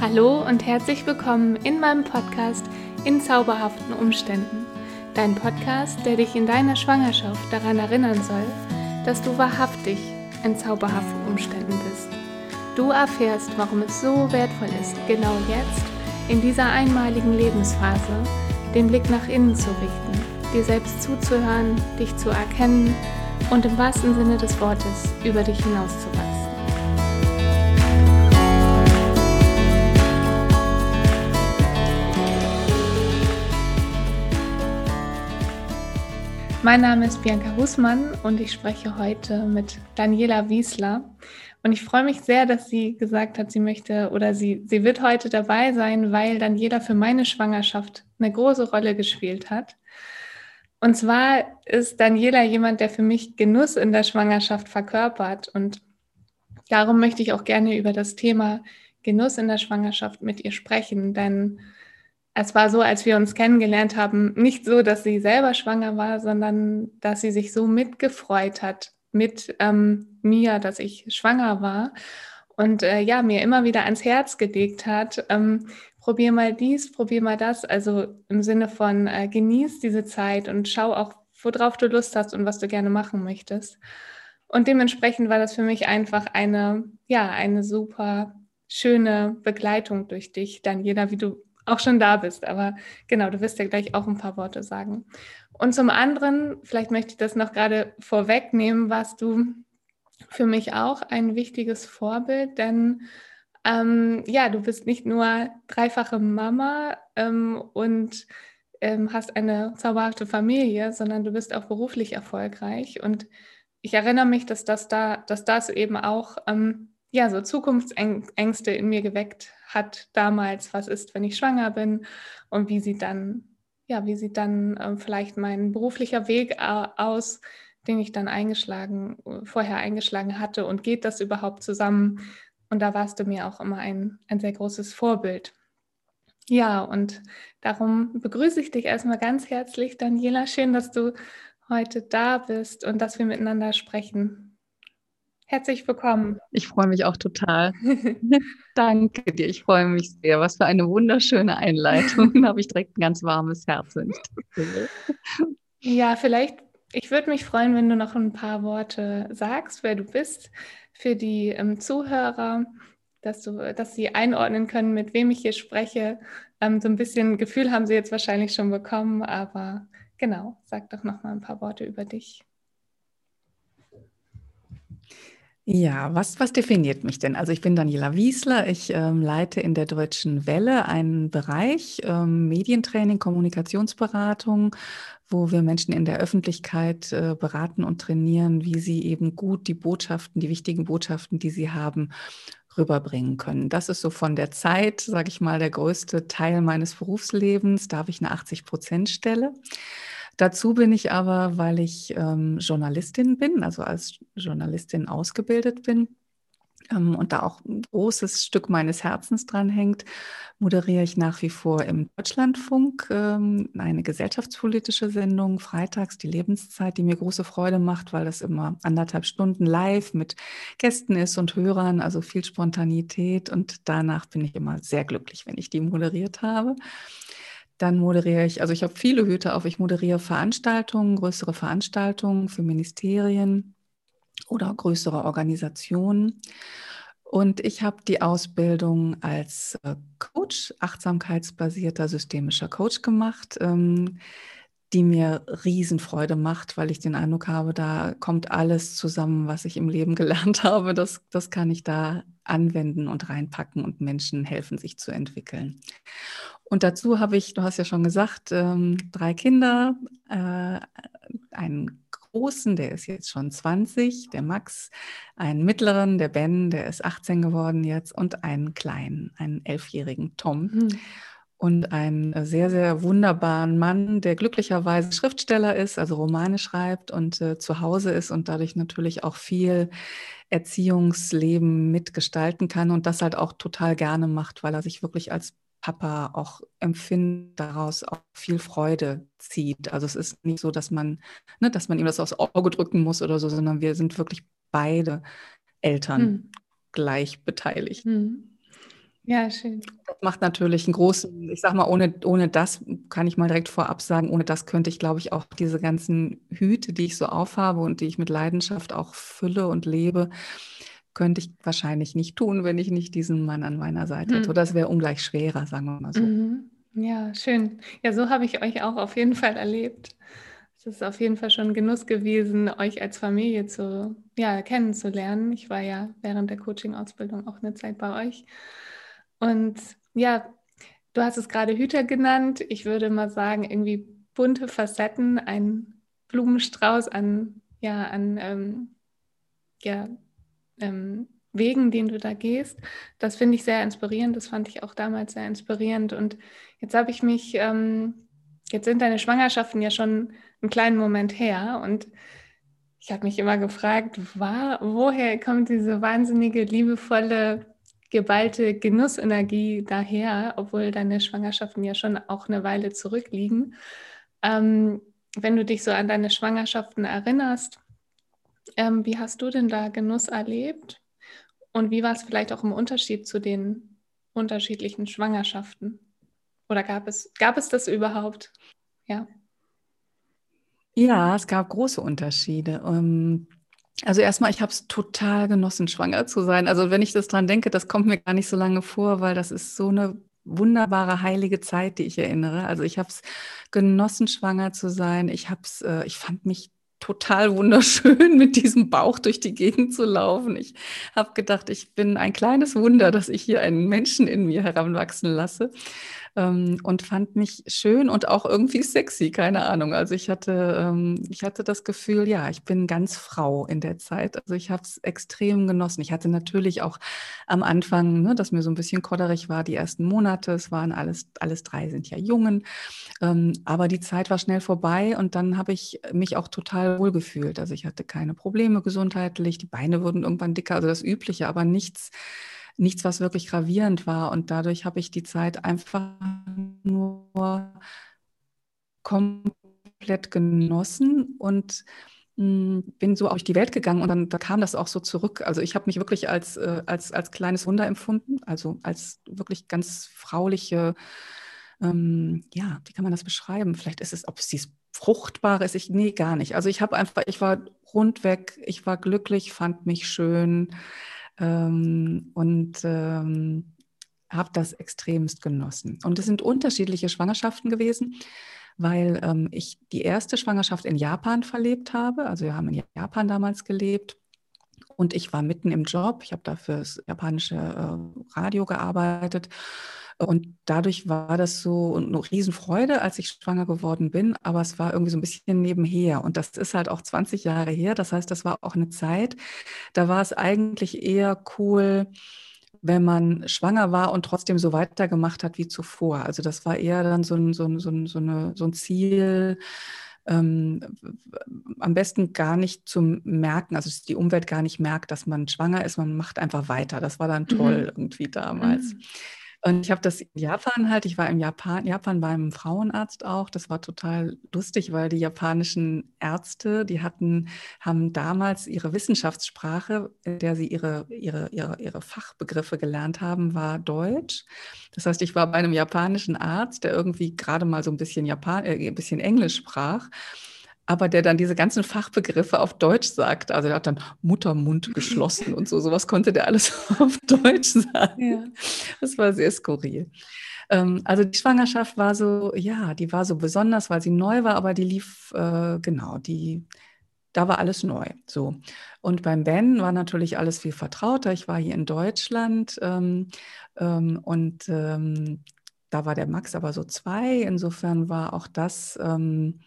Hallo und herzlich willkommen in meinem Podcast In zauberhaften Umständen. Dein Podcast, der dich in deiner Schwangerschaft daran erinnern soll, dass du wahrhaftig in zauberhaften Umständen bist. Du erfährst, warum es so wertvoll ist, genau jetzt, in dieser einmaligen Lebensphase, den Blick nach innen zu richten, dir selbst zuzuhören, dich zu erkennen und im wahrsten Sinne des Wortes über dich hinauszuwachsen. Mein Name ist Bianca Husmann und ich spreche heute mit Daniela Wiesler. Und ich freue mich sehr, dass sie gesagt hat, sie möchte oder sie, sie wird heute dabei sein, weil Daniela für meine Schwangerschaft eine große Rolle gespielt hat. Und zwar ist Daniela jemand, der für mich Genuss in der Schwangerschaft verkörpert. Und darum möchte ich auch gerne über das Thema Genuss in der Schwangerschaft mit ihr sprechen, denn es war so, als wir uns kennengelernt haben, nicht so, dass sie selber schwanger war, sondern dass sie sich so mitgefreut hat mit ähm, mir, dass ich schwanger war und äh, ja, mir immer wieder ans Herz gelegt hat, ähm, probier mal dies, probier mal das, also im Sinne von äh, genieß diese Zeit und schau auch, worauf du Lust hast und was du gerne machen möchtest. Und dementsprechend war das für mich einfach eine, ja, eine super schöne Begleitung durch dich, Daniela, wie du auch schon da bist. Aber genau, du wirst ja gleich auch ein paar Worte sagen. Und zum anderen, vielleicht möchte ich das noch gerade vorwegnehmen, warst du für mich auch ein wichtiges Vorbild, denn ähm, ja, du bist nicht nur dreifache Mama ähm, und ähm, hast eine zauberhafte Familie, sondern du bist auch beruflich erfolgreich. Und ich erinnere mich, dass das da, dass das eben auch ähm, ja so Zukunftsängste in mir geweckt hat damals, was ist, wenn ich schwanger bin und wie sieht dann, ja, wie sieht dann äh, vielleicht mein beruflicher Weg äh, aus, den ich dann eingeschlagen, vorher eingeschlagen hatte und geht das überhaupt zusammen? Und da warst du mir auch immer ein, ein sehr großes Vorbild. Ja, und darum begrüße ich dich erstmal ganz herzlich, Daniela. Schön, dass du heute da bist und dass wir miteinander sprechen. Herzlich willkommen. Ich freue mich auch total. Danke dir. Ich freue mich sehr. Was für eine wunderschöne Einleitung. da habe ich direkt ein ganz warmes Herz. ja, vielleicht, ich würde mich freuen, wenn du noch ein paar Worte sagst, wer du bist, für die ähm, Zuhörer, dass, du, dass sie einordnen können, mit wem ich hier spreche. Ähm, so ein bisschen Gefühl haben sie jetzt wahrscheinlich schon bekommen, aber genau, sag doch noch mal ein paar Worte über dich. Ja, was, was definiert mich denn? Also ich bin Daniela Wiesler, ich ähm, leite in der Deutschen Welle einen Bereich ähm, Medientraining, Kommunikationsberatung, wo wir Menschen in der Öffentlichkeit äh, beraten und trainieren, wie sie eben gut die Botschaften, die wichtigen Botschaften, die sie haben, rüberbringen können. Das ist so von der Zeit, sage ich mal, der größte Teil meines Berufslebens. Da habe ich eine 80-Prozent-Stelle. Dazu bin ich aber, weil ich ähm, Journalistin bin, also als Journalistin ausgebildet bin ähm, und da auch ein großes Stück meines Herzens dran hängt, moderiere ich nach wie vor im Deutschlandfunk ähm, eine gesellschaftspolitische Sendung, freitags die Lebenszeit, die mir große Freude macht, weil das immer anderthalb Stunden live mit Gästen ist und Hörern, also viel Spontanität. Und danach bin ich immer sehr glücklich, wenn ich die moderiert habe. Dann moderiere ich, also ich habe viele Hüte auf. Ich moderiere Veranstaltungen, größere Veranstaltungen für Ministerien oder größere Organisationen. Und ich habe die Ausbildung als äh, Coach, achtsamkeitsbasierter systemischer Coach gemacht, ähm, die mir Riesenfreude macht, weil ich den Eindruck habe, da kommt alles zusammen, was ich im Leben gelernt habe. Das, das kann ich da anwenden und reinpacken und Menschen helfen, sich zu entwickeln. Und dazu habe ich, du hast ja schon gesagt, ähm, drei Kinder, äh, einen großen, der ist jetzt schon 20, der Max, einen mittleren, der Ben, der ist 18 geworden jetzt, und einen kleinen, einen elfjährigen Tom. Mhm. Und einen sehr, sehr wunderbaren Mann, der glücklicherweise Schriftsteller ist, also Romane schreibt und äh, zu Hause ist und dadurch natürlich auch viel Erziehungsleben mitgestalten kann und das halt auch total gerne macht, weil er sich wirklich als Papa auch empfindet, daraus auch viel Freude zieht. Also es ist nicht so, dass man, ne, dass man ihm das aufs Auge drücken muss oder so, sondern wir sind wirklich beide Eltern hm. gleich beteiligt. Hm. Ja, schön. Das macht natürlich einen großen, ich sag mal, ohne, ohne das kann ich mal direkt vorab sagen, ohne das könnte ich, glaube ich, auch diese ganzen Hüte, die ich so aufhabe und die ich mit Leidenschaft auch fülle und lebe, könnte ich wahrscheinlich nicht tun, wenn ich nicht diesen Mann an meiner Seite hätte. Hm. Oder es wäre ungleich schwerer, sagen wir mal so. Mhm. Ja, schön. Ja, so habe ich euch auch auf jeden Fall erlebt. Es ist auf jeden Fall schon ein Genuss gewesen, euch als Familie zu, ja, kennenzulernen. Ich war ja während der Coaching-Ausbildung auch eine Zeit bei euch. Und ja, du hast es gerade Hüter genannt. Ich würde mal sagen, irgendwie bunte Facetten, ein Blumenstrauß an, ja, an ähm, ja, ähm, Wegen, den du da gehst. Das finde ich sehr inspirierend. Das fand ich auch damals sehr inspirierend. Und jetzt habe ich mich, ähm, jetzt sind deine Schwangerschaften ja schon einen kleinen Moment her. Und ich habe mich immer gefragt, war, woher kommt diese wahnsinnige, liebevolle, geballte Genussenergie daher, obwohl deine Schwangerschaften ja schon auch eine Weile zurückliegen. Ähm, wenn du dich so an deine Schwangerschaften erinnerst, ähm, wie hast du denn da Genuss erlebt? Und wie war es vielleicht auch im Unterschied zu den unterschiedlichen Schwangerschaften? Oder gab es, gab es das überhaupt? Ja. Ja, es gab große Unterschiede. Ähm, also erstmal, ich habe es total genossen, schwanger zu sein. Also wenn ich das dran denke, das kommt mir gar nicht so lange vor, weil das ist so eine wunderbare heilige Zeit, die ich erinnere. Also ich habe es genossen, schwanger zu sein. Ich habe es, äh, ich fand mich total wunderschön, mit diesem Bauch durch die Gegend zu laufen. Ich habe gedacht, ich bin ein kleines Wunder, dass ich hier einen Menschen in mir heranwachsen lasse ähm, und fand mich schön und auch irgendwie sexy, keine Ahnung. Also ich hatte, ähm, ich hatte das Gefühl, ja, ich bin ganz Frau in der Zeit. Also ich habe es extrem genossen. Ich hatte natürlich auch am Anfang, ne, dass mir so ein bisschen kodderig war, die ersten Monate. Es waren alles, alles drei sind ja Jungen. Ähm, aber die Zeit war schnell vorbei und dann habe ich mich auch total wohl gefühlt. Also ich hatte keine Probleme gesundheitlich, die Beine wurden irgendwann dicker, also das Übliche, aber nichts, nichts, was wirklich gravierend war. Und dadurch habe ich die Zeit einfach nur komplett genossen und hm, bin so auf die Welt gegangen und dann da kam das auch so zurück. Also ich habe mich wirklich als, äh, als, als kleines Wunder empfunden, also als wirklich ganz frauliche, ähm, ja, wie kann man das beschreiben? Vielleicht ist es, ob es dieses Fruchtbare ist, ich, nee, gar nicht. Also ich habe einfach, ich war rundweg, ich war glücklich, fand mich schön, ähm, und ähm, habe das extremst genossen. Und es sind unterschiedliche Schwangerschaften gewesen, weil ähm, ich die erste Schwangerschaft in Japan verlebt habe. Also wir haben in Japan damals gelebt. Und ich war mitten im Job. Ich habe da für das japanische äh, Radio gearbeitet. Und dadurch war das so eine Riesenfreude, als ich schwanger geworden bin, aber es war irgendwie so ein bisschen nebenher. Und das ist halt auch 20 Jahre her. Das heißt, das war auch eine Zeit, da war es eigentlich eher cool, wenn man schwanger war und trotzdem so weitergemacht hat wie zuvor. Also das war eher dann so ein, so ein, so ein, so eine, so ein Ziel, ähm, am besten gar nicht zum Merken, also die Umwelt gar nicht merkt, dass man schwanger ist, man macht einfach weiter. Das war dann toll mhm. irgendwie damals. Mhm. Und ich habe das in Japan halt, ich war im Japan, Japan beim Frauenarzt auch. Das war total lustig, weil die japanischen Ärzte, die hatten, haben damals ihre Wissenschaftssprache, in der sie ihre, ihre, ihre, ihre Fachbegriffe gelernt haben, war Deutsch. Das heißt, ich war bei einem japanischen Arzt, der irgendwie gerade mal so ein bisschen Japan, äh, ein bisschen Englisch sprach aber der dann diese ganzen Fachbegriffe auf Deutsch sagt. Also er hat dann Muttermund geschlossen und so. Sowas konnte der alles auf Deutsch sagen. Ja. Das war sehr skurril. Ähm, also die Schwangerschaft war so, ja, die war so besonders, weil sie neu war, aber die lief, äh, genau, die, da war alles neu. So. Und beim Ben war natürlich alles viel vertrauter. Ich war hier in Deutschland ähm, ähm, und ähm, da war der Max aber so zwei. Insofern war auch das ähm,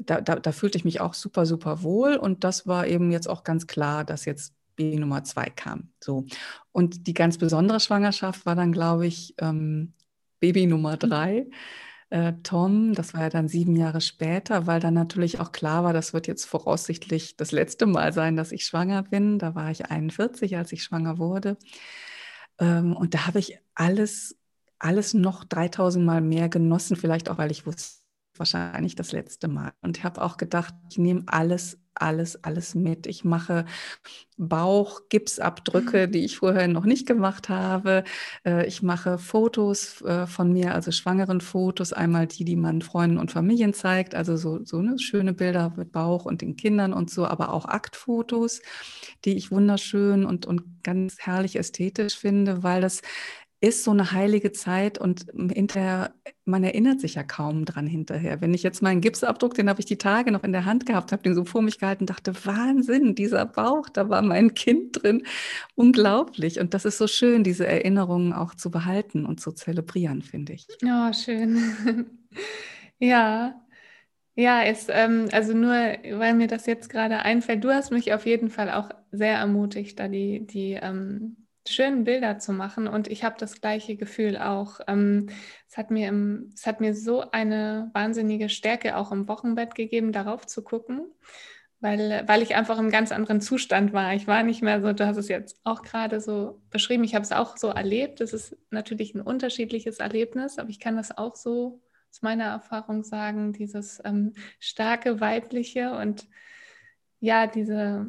da, da, da fühlte ich mich auch super, super wohl. Und das war eben jetzt auch ganz klar, dass jetzt Baby Nummer zwei kam. So. Und die ganz besondere Schwangerschaft war dann, glaube ich, ähm, Baby Nummer drei. Äh, Tom, das war ja dann sieben Jahre später, weil dann natürlich auch klar war, das wird jetzt voraussichtlich das letzte Mal sein, dass ich schwanger bin. Da war ich 41, als ich schwanger wurde. Ähm, und da habe ich alles, alles noch 3000 Mal mehr genossen, vielleicht auch, weil ich wusste, wahrscheinlich das letzte Mal. Und ich habe auch gedacht, ich nehme alles alles, alles mit. Ich mache Bauchgipsabdrücke, die ich vorher noch nicht gemacht habe. Äh, ich mache Fotos äh, von mir, also schwangeren Fotos, einmal die, die man Freunden und Familien zeigt, also so, so ne, schöne Bilder mit Bauch und den Kindern und so, aber auch Aktfotos, die ich wunderschön und, und ganz herrlich ästhetisch finde, weil das ist so eine heilige Zeit und hinterher, man erinnert sich ja kaum dran hinterher. Wenn ich jetzt meinen Gipsabdruck, den habe ich die Tage noch in der Hand gehabt, habe den so vor mich gehalten, dachte, Wahnsinn, dieser Bauch, da war mein Kind drin. Unglaublich. Und das ist so schön, diese Erinnerungen auch zu behalten und zu zelebrieren, finde ich. Oh, schön. ja. Ja, ist, ähm, also nur, weil mir das jetzt gerade einfällt, du hast mich auf jeden Fall auch sehr ermutigt, da die, die ähm, schönen Bilder zu machen. Und ich habe das gleiche Gefühl auch. Ähm, es, hat mir im, es hat mir so eine wahnsinnige Stärke auch im Wochenbett gegeben, darauf zu gucken, weil, weil ich einfach im ganz anderen Zustand war. Ich war nicht mehr so, du hast es jetzt auch gerade so beschrieben, ich habe es auch so erlebt. Es ist natürlich ein unterschiedliches Erlebnis, aber ich kann das auch so aus meiner Erfahrung sagen, dieses ähm, starke weibliche und ja, diese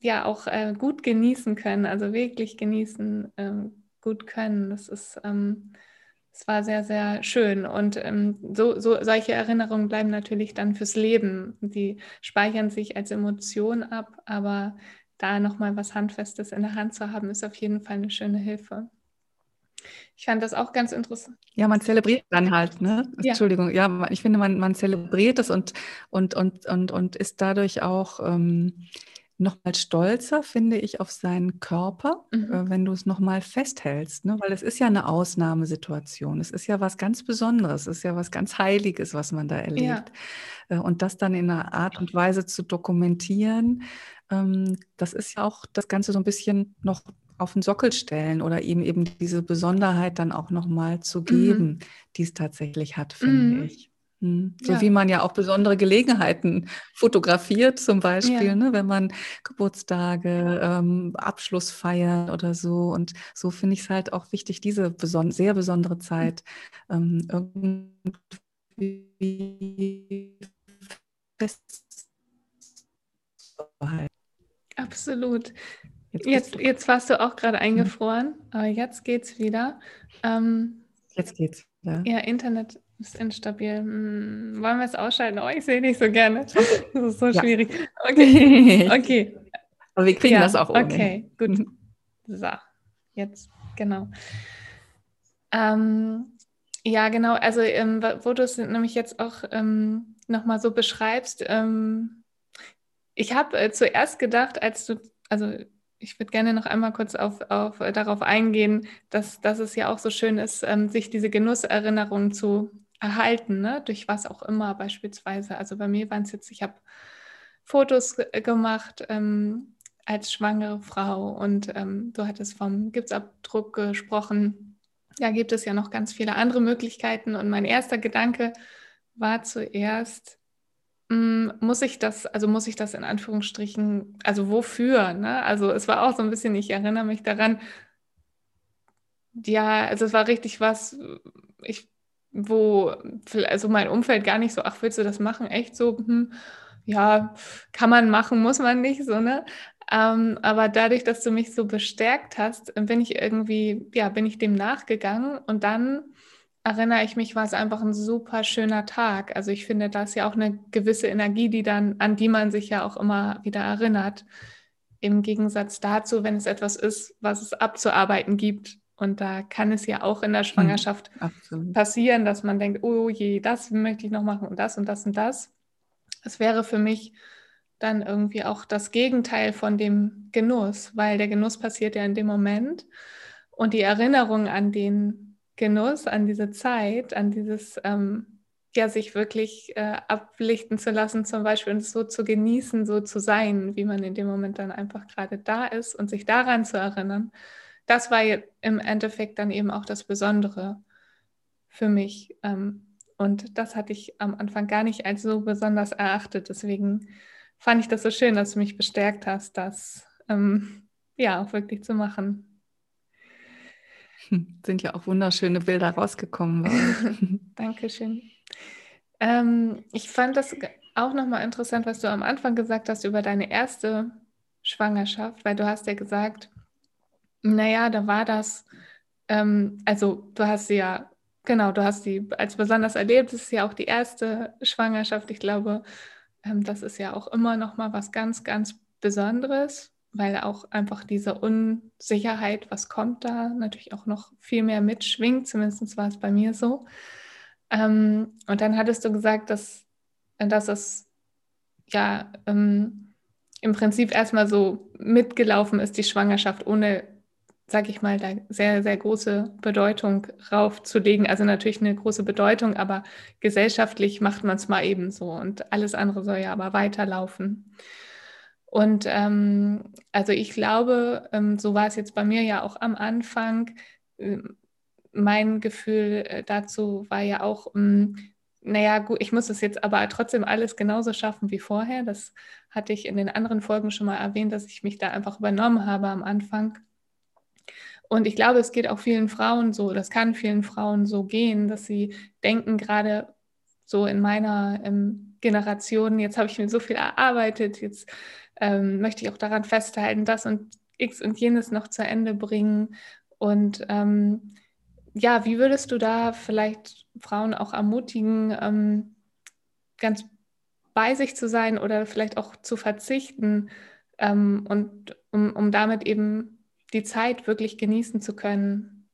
ja auch äh, gut genießen können, also wirklich genießen, ähm, gut können. Das ist, ähm, das war sehr, sehr schön. Und ähm, so, so, solche Erinnerungen bleiben natürlich dann fürs Leben. Die speichern sich als Emotion ab, aber da nochmal was Handfestes in der Hand zu haben, ist auf jeden Fall eine schöne Hilfe. Ich fand das auch ganz interessant. Ja, man zelebriert dann halt, ne? Ja. Entschuldigung, ja, ich finde, man, man zelebriert es und, und, und, und, und ist dadurch auch ähm, nochmal stolzer, finde ich, auf seinen Körper, mhm. äh, wenn du es nochmal festhältst. Ne? Weil es ist ja eine Ausnahmesituation. Es ist ja was ganz Besonderes. Es ist ja was ganz Heiliges, was man da erlebt. Ja. Äh, und das dann in einer Art und Weise zu dokumentieren, ähm, das ist ja auch das Ganze so ein bisschen noch auf den Sockel stellen oder ihm eben diese Besonderheit dann auch nochmal zu geben, mhm. die es tatsächlich hat, finde mhm. ich. Hm. So ja. wie man ja auch besondere Gelegenheiten fotografiert, zum Beispiel, ja. ne, wenn man Geburtstage, ähm, Abschluss feiert oder so. Und so finde ich es halt auch wichtig, diese beson sehr besondere. Zeit ähm, irgendwie festzuhalten. Absolut. Jetzt, jetzt, jetzt, warst du auch gerade eingefroren, aber jetzt geht's wieder. Ähm, jetzt geht's. Ja, ja Internet ist instabil. Hm, wollen wir es ausschalten? Oh, ich sehe nicht so gerne. Das ist so ja. schwierig. Okay. okay. Aber wir kriegen ja, das auch ohne. Okay, gut. So, jetzt, genau. Ähm, ja, genau. Also, ähm, wo du es nämlich jetzt auch ähm, nochmal so beschreibst, ähm, ich habe äh, zuerst gedacht, als du, also ich würde gerne noch einmal kurz auf, auf, darauf eingehen, dass, dass es ja auch so schön ist, ähm, sich diese Genusserinnerungen zu erhalten, ne? durch was auch immer beispielsweise. Also bei mir waren es jetzt, ich habe Fotos gemacht ähm, als schwangere Frau und ähm, du hattest vom Gipsabdruck gesprochen. Da gibt es ja noch ganz viele andere Möglichkeiten und mein erster Gedanke war zuerst, hm, muss ich das, also muss ich das in Anführungsstrichen, also wofür? Ne? Also es war auch so ein bisschen, ich erinnere mich daran, ja, also es war richtig was, ich wo also mein Umfeld gar nicht so, ach, willst du das machen? Echt so, hm, ja, kann man machen, muss man nicht, so, ne? Ähm, aber dadurch, dass du mich so bestärkt hast, bin ich irgendwie, ja, bin ich dem nachgegangen und dann erinnere ich mich, war es einfach ein super schöner Tag. Also ich finde, da ist ja auch eine gewisse Energie, die dann, an die man sich ja auch immer wieder erinnert. Im Gegensatz dazu, wenn es etwas ist, was es abzuarbeiten gibt, und da kann es ja auch in der hm, Schwangerschaft mhm, passieren, dass man denkt, oh je, das möchte ich noch machen und das und das und das. Es wäre für mich dann irgendwie auch das Gegenteil von dem Genuss, weil der Genuss passiert ja in dem Moment und die Erinnerung an den Genuss, an diese Zeit, an dieses, ähm, ja, sich wirklich äh, ablichten zu lassen zum Beispiel und so zu genießen, so zu sein, wie man in dem Moment dann einfach gerade da ist und sich daran zu erinnern das war im Endeffekt dann eben auch das Besondere für mich. Ähm, und das hatte ich am Anfang gar nicht als so besonders erachtet. Deswegen fand ich das so schön, dass du mich bestärkt hast, das ähm, ja auch wirklich zu machen. Sind ja auch wunderschöne Bilder rausgekommen. Dankeschön. Ähm, ich fand das auch nochmal interessant, was du am Anfang gesagt hast über deine erste Schwangerschaft, weil du hast ja gesagt, naja, da war das, ähm, also du hast sie ja, genau, du hast sie als besonders erlebt, das ist ja auch die erste Schwangerschaft. Ich glaube, ähm, das ist ja auch immer nochmal was ganz, ganz Besonderes, weil auch einfach diese Unsicherheit, was kommt da, natürlich auch noch viel mehr mitschwingt. Zumindest war es bei mir so. Ähm, und dann hattest du gesagt, dass, dass es ja ähm, im Prinzip erstmal so mitgelaufen ist, die Schwangerschaft, ohne, sag ich mal, da sehr, sehr große Bedeutung raufzulegen. Also natürlich eine große Bedeutung, aber gesellschaftlich macht man es mal eben so und alles andere soll ja aber weiterlaufen. Und ähm, also ich glaube, ähm, so war es jetzt bei mir ja auch am Anfang. Äh, mein Gefühl äh, dazu war ja auch, ähm, naja, gut, ich muss es jetzt aber trotzdem alles genauso schaffen wie vorher. Das hatte ich in den anderen Folgen schon mal erwähnt, dass ich mich da einfach übernommen habe am Anfang. Und ich glaube, es geht auch vielen Frauen so, das kann vielen Frauen so gehen, dass sie denken, gerade so in meiner ähm, Generation, jetzt habe ich mir so viel erarbeitet, jetzt ähm, möchte ich auch daran festhalten, das und X und jenes noch zu Ende bringen. Und ähm, ja, wie würdest du da vielleicht Frauen auch ermutigen, ähm, ganz bei sich zu sein oder vielleicht auch zu verzichten ähm, und um, um damit eben die Zeit wirklich genießen zu können?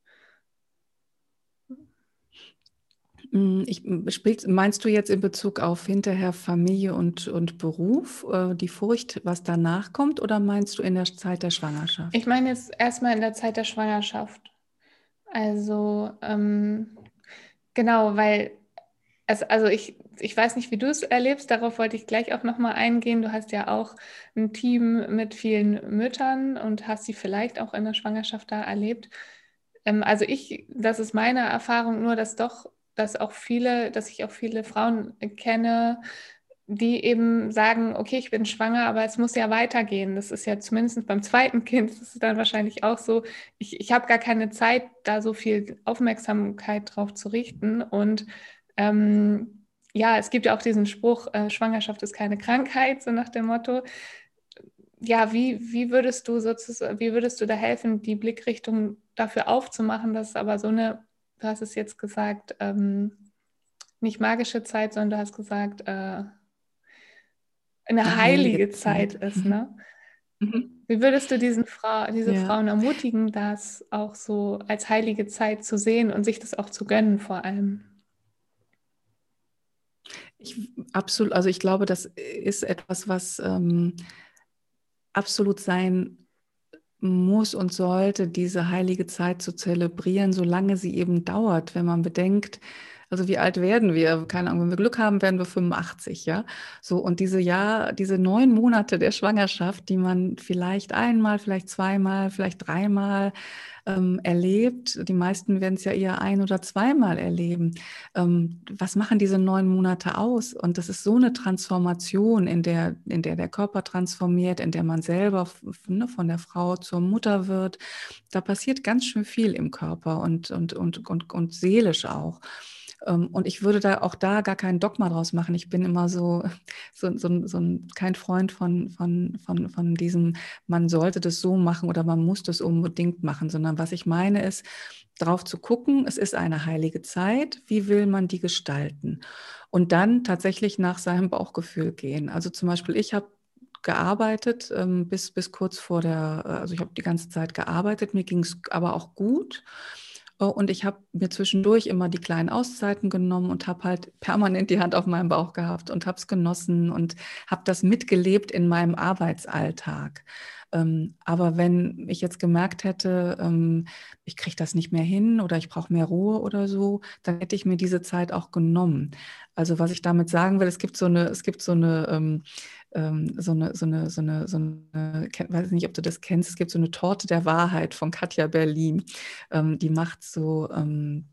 Hm, ich, spielst, meinst du jetzt in Bezug auf hinterher Familie und, und Beruf, äh, die Furcht, was danach kommt, oder meinst du in der Zeit der Schwangerschaft? Ich meine jetzt erstmal in der Zeit der Schwangerschaft. Also ähm, genau, weil es, also ich, ich weiß nicht, wie du es erlebst, darauf wollte ich gleich auch nochmal eingehen. Du hast ja auch ein Team mit vielen Müttern und hast sie vielleicht auch in der Schwangerschaft da erlebt. Ähm, also ich, das ist meine Erfahrung nur, dass doch dass auch viele, dass ich auch viele Frauen kenne, die eben sagen, okay, ich bin schwanger, aber es muss ja weitergehen. Das ist ja zumindest beim zweiten Kind, das ist dann wahrscheinlich auch so, ich, ich habe gar keine Zeit, da so viel Aufmerksamkeit drauf zu richten. Und ähm, ja, es gibt ja auch diesen Spruch, äh, Schwangerschaft ist keine Krankheit, so nach dem Motto. Ja, wie, wie würdest du sozusagen, wie würdest du da helfen, die Blickrichtung dafür aufzumachen, dass es aber so eine du hast es jetzt gesagt, ähm, nicht magische Zeit, sondern du hast gesagt, äh, eine heilige, heilige Zeit ist. Mhm. Ne? Mhm. Wie würdest du diesen Fra diese ja. Frauen ermutigen, das auch so als heilige Zeit zu sehen und sich das auch zu gönnen vor allem? Ich, absolut, also ich glaube, das ist etwas, was ähm, absolut sein muss und sollte, diese heilige Zeit zu zelebrieren, solange sie eben dauert, wenn man bedenkt, also wie alt werden wir? Keine Ahnung, wenn wir Glück haben, werden wir 85, ja. So, und diese Jahr, diese neun Monate der Schwangerschaft, die man vielleicht einmal, vielleicht zweimal, vielleicht dreimal ähm, erlebt, die meisten werden es ja eher ein- oder zweimal erleben. Ähm, was machen diese neun Monate aus? Und das ist so eine Transformation, in der, in der der Körper transformiert, in der man selber ne, von der Frau zur Mutter wird. Da passiert ganz schön viel im Körper und, und, und, und, und seelisch auch. Ähm, und ich würde da auch da gar keinen Dogma draus machen. Ich bin immer so, so, so, so ein, kein Freund von, von, von, von diesem, man sollte das so machen oder man muss das unbedingt machen, sondern was ich meine ist, darauf zu gucken, es ist eine heilige Zeit, wie will man die gestalten? Und dann tatsächlich nach seinem Bauchgefühl gehen. Also zum Beispiel, ich habe gearbeitet ähm, bis, bis kurz vor der, äh, also ich habe die ganze Zeit gearbeitet, mir ging es aber auch gut. Oh, und ich habe mir zwischendurch immer die kleinen Auszeiten genommen und habe halt permanent die Hand auf meinem Bauch gehabt und habe es genossen und habe das mitgelebt in meinem Arbeitsalltag. Ähm, aber wenn ich jetzt gemerkt hätte, ähm, ich kriege das nicht mehr hin oder ich brauche mehr Ruhe oder so, dann hätte ich mir diese Zeit auch genommen. Also was ich damit sagen will, es gibt so eine, es gibt so eine ähm, so eine, so eine, so eine, so eine, weiß nicht, ob du das kennst, es gibt so eine Torte der Wahrheit von Katja Berlin. Ähm, die macht so, ähm,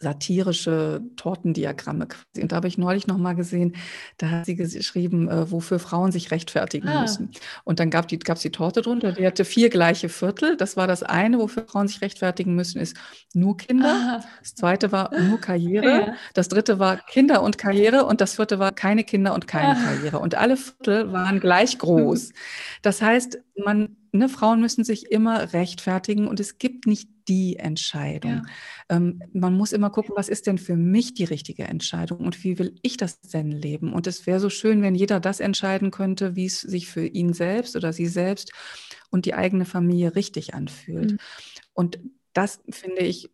satirische Tortendiagramme. Und da habe ich neulich noch mal gesehen, da hat sie geschrieben, äh, wofür Frauen sich rechtfertigen ah. müssen. Und dann gab es die, die Torte drunter, die hatte vier gleiche Viertel. Das war das eine, wofür Frauen sich rechtfertigen müssen, ist nur Kinder. Ah. Das zweite war nur Karriere. Ja. Das dritte war Kinder und Karriere. Und das vierte war keine Kinder und keine ah. Karriere. Und alle Viertel waren gleich groß. Das heißt, man ne, Frauen müssen sich immer rechtfertigen und es gibt nicht die Entscheidung. Ja. Ähm, man muss immer gucken, was ist denn für mich die richtige Entscheidung und wie will ich das denn leben? Und es wäre so schön, wenn jeder das entscheiden könnte, wie es sich für ihn selbst oder sie selbst und die eigene Familie richtig anfühlt. Mhm. Und das finde ich,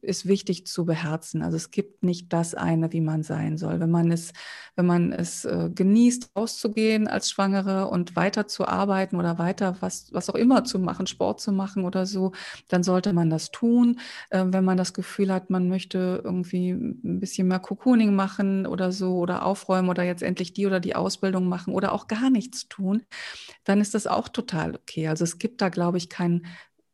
ist wichtig zu beherzen. Also es gibt nicht das eine, wie man sein soll. Wenn man es, wenn man es äh, genießt, rauszugehen als Schwangere und weiter zu arbeiten oder weiter was, was auch immer zu machen, Sport zu machen oder so, dann sollte man das tun. Äh, wenn man das Gefühl hat, man möchte irgendwie ein bisschen mehr Cocooning machen oder so oder aufräumen oder jetzt endlich die oder die Ausbildung machen oder auch gar nichts tun, dann ist das auch total okay. Also es gibt da, glaube ich, kein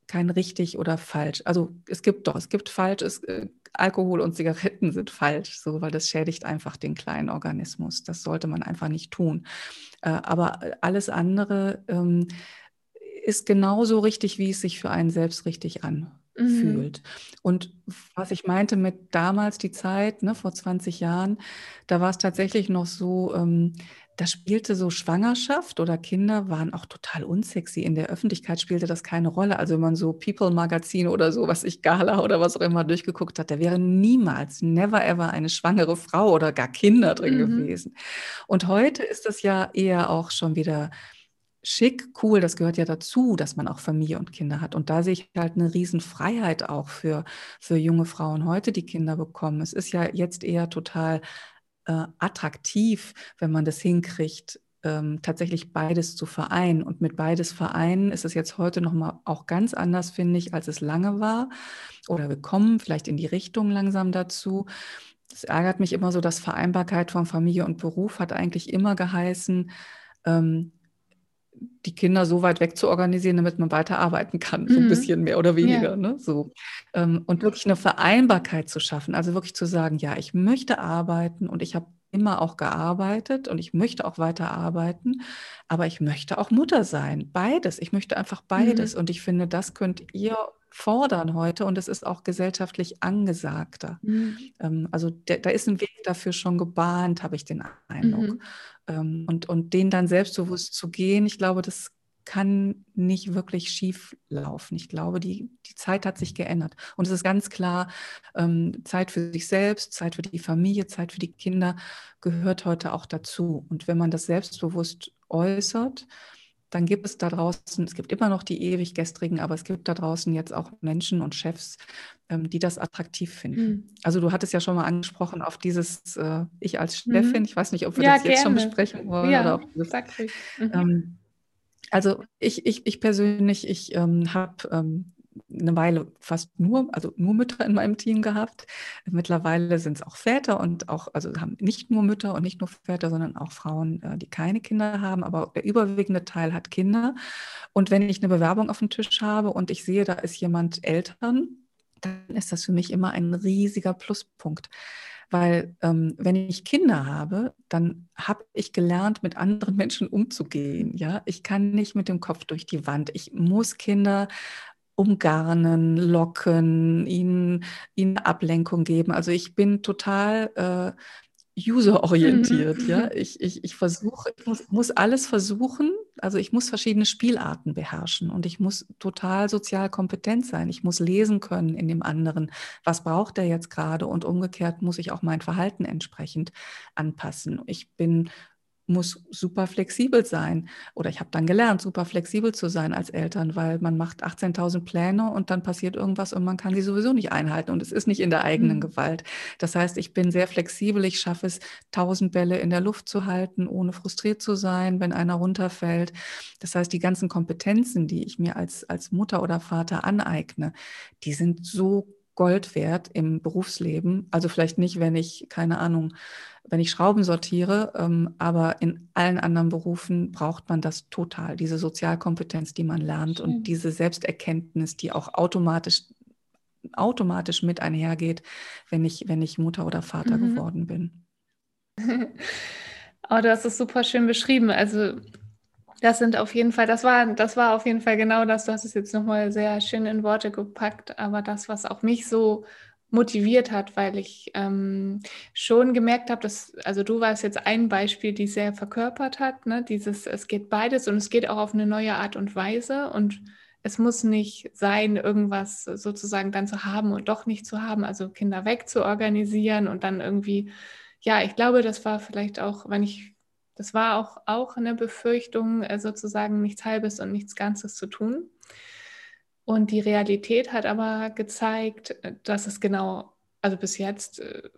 kein richtig oder falsch. Also es gibt doch, es gibt falsch, es, äh, Alkohol und Zigaretten sind falsch, so, weil das schädigt einfach den kleinen Organismus. Das sollte man einfach nicht tun. Äh, aber alles andere ähm, ist genauso richtig, wie es sich für einen selbst richtig anfühlt. Mhm. Und was ich meinte mit damals die Zeit, ne, vor 20 Jahren, da war es tatsächlich noch so, ähm, da spielte so Schwangerschaft oder Kinder waren auch total unsexy. In der Öffentlichkeit spielte das keine Rolle. Also wenn man so People-Magazin oder so, was ich Gala oder was auch immer durchgeguckt hat, da wäre niemals, never ever eine schwangere Frau oder gar Kinder drin mhm. gewesen. Und heute ist das ja eher auch schon wieder schick, cool, das gehört ja dazu, dass man auch Familie und Kinder hat. Und da sehe ich halt eine Riesenfreiheit auch für, für junge Frauen heute, die Kinder bekommen. Es ist ja jetzt eher total äh, attraktiv, wenn man das hinkriegt, ähm, tatsächlich beides zu vereinen. Und mit beides vereinen ist es jetzt heute nochmal auch ganz anders, finde ich, als es lange war. Oder wir kommen vielleicht in die Richtung langsam dazu. Es ärgert mich immer so, dass Vereinbarkeit von Familie und Beruf hat eigentlich immer geheißen, ähm, die Kinder so weit weg zu organisieren, damit man weiter arbeiten kann, so ein mhm. bisschen mehr oder weniger. Ja. Ne? So. Ähm, und wirklich eine Vereinbarkeit zu schaffen, also wirklich zu sagen, ja, ich möchte arbeiten und ich habe immer auch gearbeitet und ich möchte auch weiter arbeiten, aber ich möchte auch Mutter sein. Beides. Ich möchte einfach beides. Mhm. Und ich finde, das könnt ihr fordern heute und es ist auch gesellschaftlich angesagter. Mhm. Ähm, also da ist ein Weg dafür schon gebahnt, habe ich den Eindruck. Mhm. Ähm, und, und den dann selbstbewusst zu gehen, ich glaube, das kann nicht wirklich schief laufen. Ich glaube, die, die Zeit hat sich geändert. Und es ist ganz klar, ähm, Zeit für sich selbst, Zeit für die Familie, Zeit für die Kinder gehört heute auch dazu. Und wenn man das selbstbewusst äußert, dann gibt es da draußen, es gibt immer noch die ewig gestrigen, aber es gibt da draußen jetzt auch Menschen und Chefs, ähm, die das attraktiv finden. Mhm. Also du hattest ja schon mal angesprochen auf dieses äh, Ich als Chefin. Mhm. Ich weiß nicht, ob wir ja, das gerne. jetzt schon besprechen wollen ja, oder ob das, mhm. ähm, also ich, ich, ich persönlich, ich ähm, habe ähm, eine Weile fast nur, also nur Mütter in meinem Team gehabt. Mittlerweile sind es auch Väter und auch, also haben nicht nur Mütter und nicht nur Väter, sondern auch Frauen, äh, die keine Kinder haben, aber der überwiegende Teil hat Kinder. Und wenn ich eine Bewerbung auf dem Tisch habe und ich sehe, da ist jemand Eltern, dann ist das für mich immer ein riesiger Pluspunkt. Weil ähm, wenn ich Kinder habe, dann habe ich gelernt, mit anderen Menschen umzugehen. Ja, ich kann nicht mit dem Kopf durch die Wand. Ich muss Kinder umgarnen, locken, ihnen, ihnen Ablenkung geben. Also ich bin total äh, userorientiert. Mhm. Ja? Ich, ich, ich versuche, ich muss, muss, alles versuchen. Also ich muss verschiedene Spielarten beherrschen und ich muss total sozial kompetent sein. Ich muss lesen können in dem anderen. Was braucht er jetzt gerade? Und umgekehrt muss ich auch mein Verhalten entsprechend anpassen. Ich bin muss super flexibel sein. Oder ich habe dann gelernt, super flexibel zu sein als Eltern, weil man macht 18.000 Pläne und dann passiert irgendwas und man kann sie sowieso nicht einhalten und es ist nicht in der eigenen mhm. Gewalt. Das heißt, ich bin sehr flexibel, ich schaffe es, 1000 Bälle in der Luft zu halten, ohne frustriert zu sein, wenn einer runterfällt. Das heißt, die ganzen Kompetenzen, die ich mir als, als Mutter oder Vater aneigne, die sind so Gold wert im Berufsleben. Also vielleicht nicht, wenn ich, keine Ahnung, wenn ich Schrauben sortiere, ähm, aber in allen anderen Berufen braucht man das total, diese Sozialkompetenz, die man lernt Schön. und diese Selbsterkenntnis, die auch automatisch automatisch mit einhergeht, wenn ich, wenn ich Mutter oder Vater mhm. geworden bin. oh, du hast es super schön beschrieben. Also das sind auf jeden Fall, das war, das war auf jeden Fall genau das. Du hast es jetzt nochmal sehr schön in Worte gepackt, aber das, was auch mich so motiviert hat, weil ich ähm, schon gemerkt habe, dass, also du warst jetzt ein Beispiel, die sehr verkörpert hat, ne? dieses, es geht beides und es geht auch auf eine neue Art und Weise und es muss nicht sein, irgendwas sozusagen dann zu haben und doch nicht zu haben, also Kinder wegzuorganisieren und dann irgendwie, ja, ich glaube, das war vielleicht auch, wenn ich, das war auch, auch eine Befürchtung, äh, sozusagen nichts Halbes und nichts Ganzes zu tun. Und die Realität hat aber gezeigt, äh, dass es genau, also bis jetzt, äh,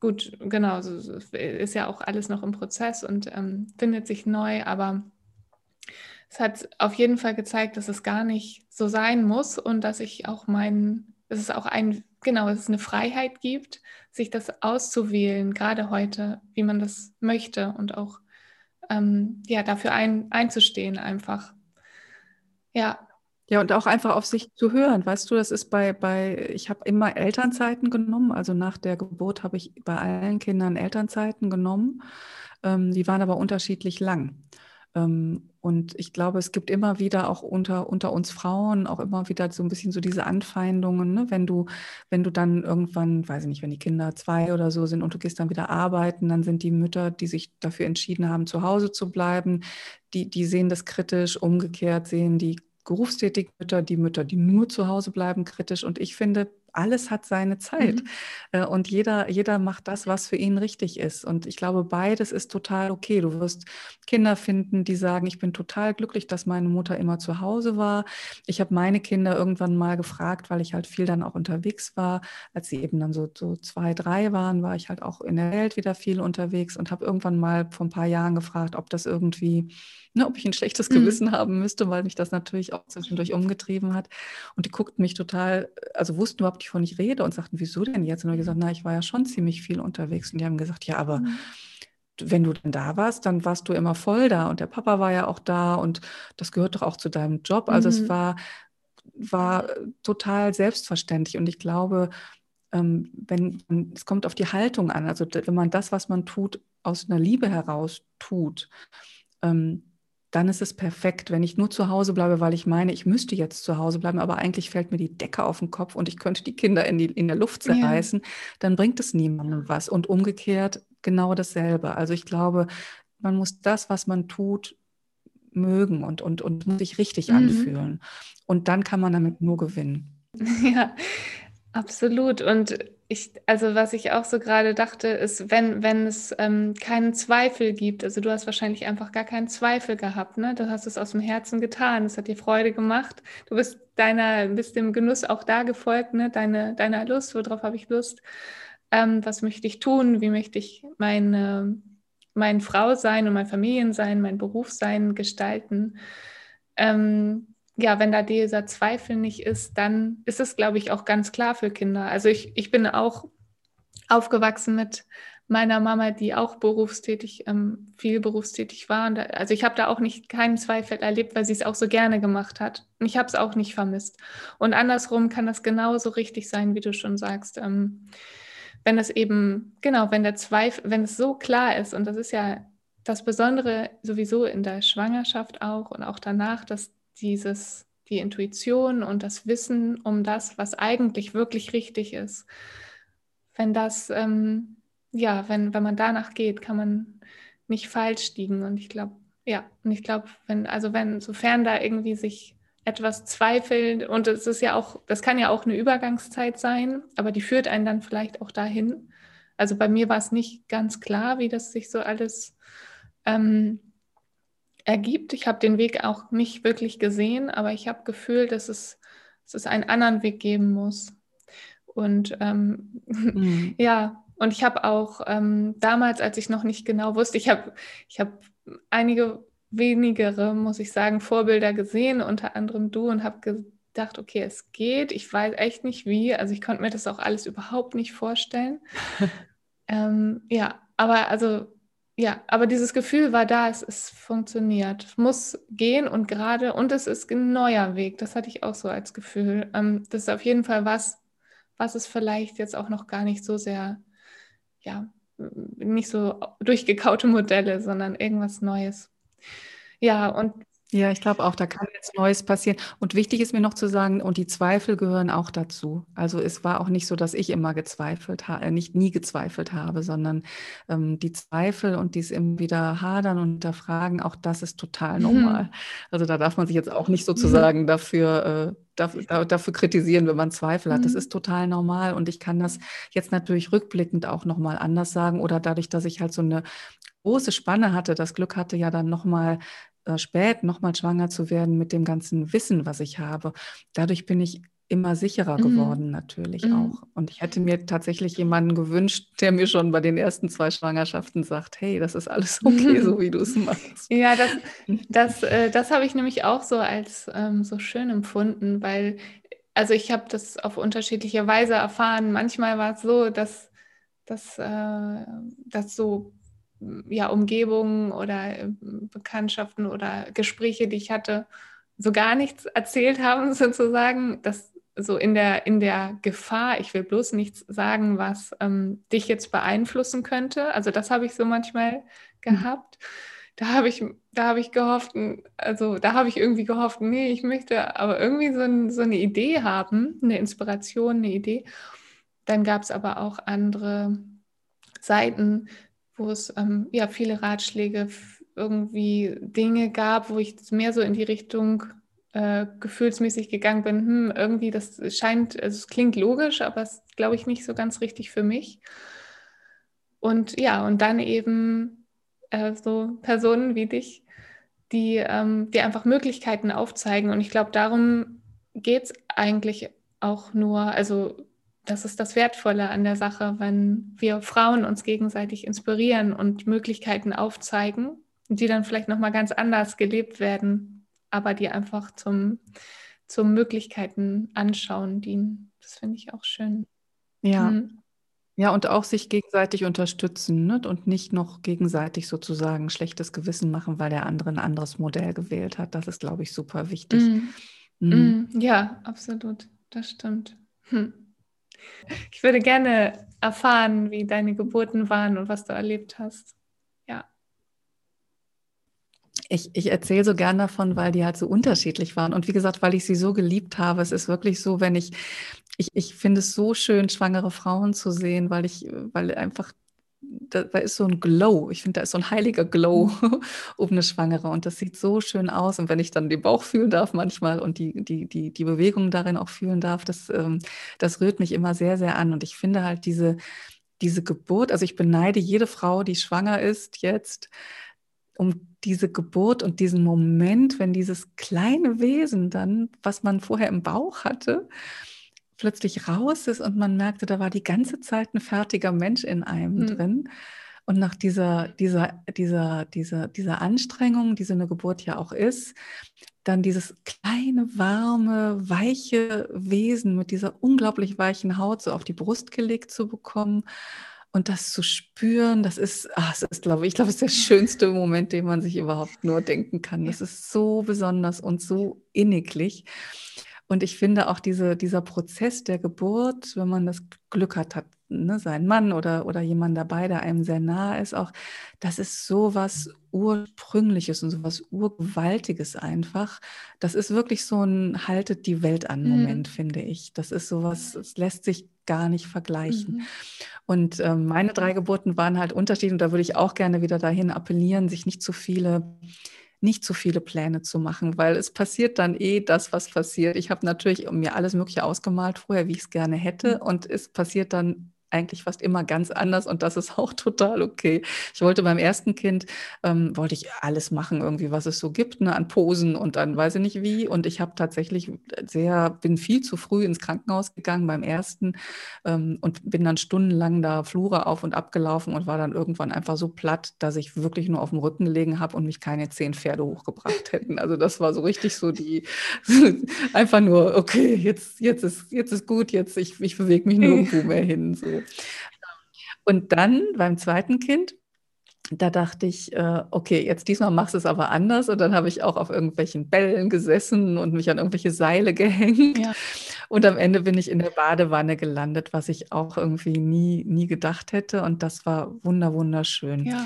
gut, genau, ist ja auch alles noch im Prozess und ähm, findet sich neu, aber es hat auf jeden Fall gezeigt, dass es gar nicht so sein muss und dass ich auch meinen, dass es auch ein, genau, dass es eine Freiheit gibt, sich das auszuwählen, gerade heute, wie man das möchte und auch ähm, ja, dafür ein, einzustehen einfach. Ja. Ja, und auch einfach auf sich zu hören. Weißt du, das ist bei, bei ich habe immer Elternzeiten genommen. Also nach der Geburt habe ich bei allen Kindern Elternzeiten genommen. Ähm, die waren aber unterschiedlich lang. Ähm, und ich glaube, es gibt immer wieder auch unter, unter uns Frauen auch immer wieder so ein bisschen so diese Anfeindungen, ne? wenn du, wenn du dann irgendwann, weiß ich nicht, wenn die Kinder zwei oder so sind und du gehst dann wieder arbeiten, dann sind die Mütter, die sich dafür entschieden haben, zu Hause zu bleiben, die, die sehen das kritisch, umgekehrt sehen die berufstätigen Mütter, die Mütter, die nur zu Hause bleiben, kritisch. Und ich finde, alles hat seine Zeit. Mhm. Äh, und jeder, jeder macht das, was für ihn richtig ist. Und ich glaube, beides ist total okay. Du wirst Kinder finden, die sagen, ich bin total glücklich, dass meine Mutter immer zu Hause war. Ich habe meine Kinder irgendwann mal gefragt, weil ich halt viel dann auch unterwegs war. Als sie eben dann so, so zwei, drei waren, war ich halt auch in der Welt wieder viel unterwegs und habe irgendwann mal vor ein paar Jahren gefragt, ob das irgendwie ne, ob ich ein schlechtes mhm. Gewissen mhm. haben müsste, weil mich das natürlich auch zwischendurch umgetrieben hat. Und die guckten mich total, also wussten überhaupt nicht, wovon ich rede und sagten, wieso denn jetzt? Und ich gesagt, na, ich war ja schon ziemlich viel unterwegs. Und die haben gesagt, ja, aber mhm. wenn du denn da warst, dann warst du immer voll da. Und der Papa war ja auch da und das gehört doch auch zu deinem Job. Also mhm. es war, war total selbstverständlich. Und ich glaube, ähm, wenn es kommt auf die Haltung an, also wenn man das, was man tut, aus einer Liebe heraus tut, ähm, dann ist es perfekt. Wenn ich nur zu Hause bleibe, weil ich meine, ich müsste jetzt zu Hause bleiben, aber eigentlich fällt mir die Decke auf den Kopf und ich könnte die Kinder in, die, in der Luft zerreißen, ja. dann bringt es niemandem was. Und umgekehrt genau dasselbe. Also ich glaube, man muss das, was man tut, mögen und, und, und muss sich richtig mhm. anfühlen. Und dann kann man damit nur gewinnen. Ja, absolut. Und ich, also was ich auch so gerade dachte, ist, wenn, wenn es ähm, keinen Zweifel gibt, also du hast wahrscheinlich einfach gar keinen Zweifel gehabt, ne? Du hast es aus dem Herzen getan, es hat dir Freude gemacht. Du bist deiner, bist dem Genuss auch da gefolgt, ne? Deine, deiner Lust, worauf habe ich Lust? Ähm, was möchte ich tun? Wie möchte ich meine, mein Frau sein und mein Familiensein, mein Beruf sein gestalten? Ähm, ja, wenn da dieser Zweifel nicht ist, dann ist es, glaube ich, auch ganz klar für Kinder. Also ich, ich bin auch aufgewachsen mit meiner Mama, die auch berufstätig, ähm, viel berufstätig war. Da, also ich habe da auch nicht keinen Zweifel erlebt, weil sie es auch so gerne gemacht hat. Und ich habe es auch nicht vermisst. Und andersrum kann das genauso richtig sein, wie du schon sagst. Ähm, wenn es eben, genau, wenn der Zweifel, wenn es so klar ist, und das ist ja das Besondere sowieso in der Schwangerschaft auch und auch danach, dass dieses, die Intuition und das Wissen um das, was eigentlich wirklich richtig ist. Wenn das, ähm, ja, wenn, wenn man danach geht, kann man nicht falsch liegen. Und ich glaube, ja, und ich glaube, wenn, also wenn, sofern da irgendwie sich etwas zweifelt, und es ist ja auch, das kann ja auch eine Übergangszeit sein, aber die führt einen dann vielleicht auch dahin. Also bei mir war es nicht ganz klar, wie das sich so alles ähm, ergibt. Ich habe den Weg auch nicht wirklich gesehen, aber ich habe gefühlt, dass es, dass es einen anderen Weg geben muss. Und ähm, mhm. ja, und ich habe auch ähm, damals, als ich noch nicht genau wusste, ich habe ich hab einige wenigere, muss ich sagen, Vorbilder gesehen, unter anderem du, und habe gedacht, okay, es geht. Ich weiß echt nicht wie. Also ich konnte mir das auch alles überhaupt nicht vorstellen. ähm, ja, aber also ja, aber dieses Gefühl war da, es, es funktioniert, es muss gehen und gerade, und es ist ein neuer Weg, das hatte ich auch so als Gefühl. Ähm, das ist auf jeden Fall was, was es vielleicht jetzt auch noch gar nicht so sehr, ja, nicht so durchgekaute Modelle, sondern irgendwas Neues. Ja, und ja, ich glaube auch, da kann jetzt Neues passieren. Und wichtig ist mir noch zu sagen, und die Zweifel gehören auch dazu. Also es war auch nicht so, dass ich immer gezweifelt habe, äh, nicht nie gezweifelt habe, sondern ähm, die Zweifel und dies immer wieder hadern und hinterfragen, auch das ist total normal. Mhm. Also da darf man sich jetzt auch nicht sozusagen dafür, äh, dafür, dafür, kritisieren, wenn man Zweifel hat. Das mhm. ist total normal. Und ich kann das jetzt natürlich rückblickend auch nochmal anders sagen oder dadurch, dass ich halt so eine große Spanne hatte, das Glück hatte ja dann nochmal äh, spät nochmal schwanger zu werden mit dem ganzen Wissen, was ich habe. Dadurch bin ich immer sicherer mhm. geworden, natürlich mhm. auch. Und ich hätte mir tatsächlich jemanden gewünscht, der mir schon bei den ersten zwei Schwangerschaften sagt, hey, das ist alles okay, so wie du es machst. Ja, das, das, äh, das habe ich nämlich auch so als ähm, so schön empfunden, weil, also ich habe das auf unterschiedliche Weise erfahren. Manchmal war es so, dass, dass, äh, dass so ja, Umgebungen oder äh, Bekanntschaften oder Gespräche, die ich hatte, so gar nichts erzählt haben, sozusagen, dass so in der, in der Gefahr, ich will bloß nichts sagen, was ähm, dich jetzt beeinflussen könnte. Also das habe ich so manchmal mhm. gehabt. Da habe ich, da habe ich gehofft, also da habe ich irgendwie gehofft, nee, ich möchte aber irgendwie so, ein, so eine Idee haben, eine Inspiration, eine Idee. Dann gab es aber auch andere Seiten, wo es ähm, ja viele Ratschläge, irgendwie Dinge gab, wo ich mehr so in die Richtung äh, gefühlsmäßig gegangen bin, hm, irgendwie das scheint, also es klingt logisch, aber es glaube ich nicht so ganz richtig für mich. Und ja, und dann eben äh, so Personen wie dich, die, ähm, die einfach Möglichkeiten aufzeigen. Und ich glaube, darum geht es eigentlich auch nur, also das ist das Wertvolle an der Sache, wenn wir Frauen uns gegenseitig inspirieren und Möglichkeiten aufzeigen, die dann vielleicht nochmal ganz anders gelebt werden, aber die einfach zum, zum Möglichkeiten anschauen dienen. Das finde ich auch schön. Ja. Mhm. Ja, und auch sich gegenseitig unterstützen ne? und nicht noch gegenseitig sozusagen schlechtes Gewissen machen, weil der andere ein anderes Modell gewählt hat. Das ist, glaube ich, super wichtig. Mhm. Mhm. Ja, absolut. Das stimmt. Hm. Ich würde gerne erfahren, wie deine Geburten waren und was du erlebt hast. Ja. Ich, ich erzähle so gern davon, weil die halt so unterschiedlich waren. Und wie gesagt, weil ich sie so geliebt habe. Es ist wirklich so, wenn ich, ich, ich finde es so schön, schwangere Frauen zu sehen, weil ich, weil einfach da, da, ist so ein Glow. Ich finde, da ist so ein heiliger Glow mhm. um eine Schwangere. Und das sieht so schön aus. Und wenn ich dann den Bauch fühlen darf manchmal und die, die, die, die Bewegungen darin auch fühlen darf, das, ähm, das rührt mich immer sehr, sehr an. Und ich finde halt diese, diese Geburt, also ich beneide jede Frau, die schwanger ist jetzt, um diese Geburt und diesen Moment, wenn dieses kleine Wesen dann, was man vorher im Bauch hatte, plötzlich raus ist und man merkte, da war die ganze Zeit ein fertiger Mensch in einem mhm. drin. Und nach dieser, dieser, dieser, dieser, dieser Anstrengung, die so eine Geburt ja auch ist, dann dieses kleine, warme, weiche Wesen mit dieser unglaublich weichen Haut so auf die Brust gelegt zu bekommen und das zu spüren, das ist, ach, das ist, glaube ich, ich glaube, es ist der schönste Moment, den man sich überhaupt nur denken kann. Das ist so besonders und so inniglich. Und ich finde auch diese, dieser Prozess der Geburt, wenn man das Glück hat, hat ne, seinen Mann oder, oder jemand dabei, der einem sehr nahe ist, auch, das ist so was Ursprüngliches und so was Urgewaltiges einfach. Das ist wirklich so ein Haltet die Welt an Moment, mhm. finde ich. Das ist so was, es lässt sich gar nicht vergleichen. Mhm. Und äh, meine drei Geburten waren halt unterschiedlich und da würde ich auch gerne wieder dahin appellieren, sich nicht zu viele nicht zu viele Pläne zu machen, weil es passiert dann eh das, was passiert. Ich habe natürlich mir alles Mögliche ausgemalt vorher, wie ich es gerne hätte. Mhm. Und es passiert dann eigentlich fast immer ganz anders und das ist auch total okay. Ich wollte beim ersten Kind, ähm, wollte ich alles machen, irgendwie, was es so gibt, ne, an Posen und dann weiß ich nicht wie. Und ich habe tatsächlich sehr, bin viel zu früh ins Krankenhaus gegangen beim ersten ähm, und bin dann stundenlang da Flure auf und abgelaufen und war dann irgendwann einfach so platt, dass ich wirklich nur auf dem Rücken gelegen habe und mich keine zehn Pferde hochgebracht hätten. Also das war so richtig so die, einfach nur, okay, jetzt, jetzt, ist, jetzt ist gut, jetzt ich, ich bewege mich nirgendwo mehr hin. So. Und dann beim zweiten Kind, da dachte ich, äh, okay, jetzt diesmal machst du es aber anders. Und dann habe ich auch auf irgendwelchen Bällen gesessen und mich an irgendwelche Seile gehängt. Ja. Und am Ende bin ich in der Badewanne gelandet, was ich auch irgendwie nie, nie gedacht hätte. Und das war wunder, wunderschön. Ja.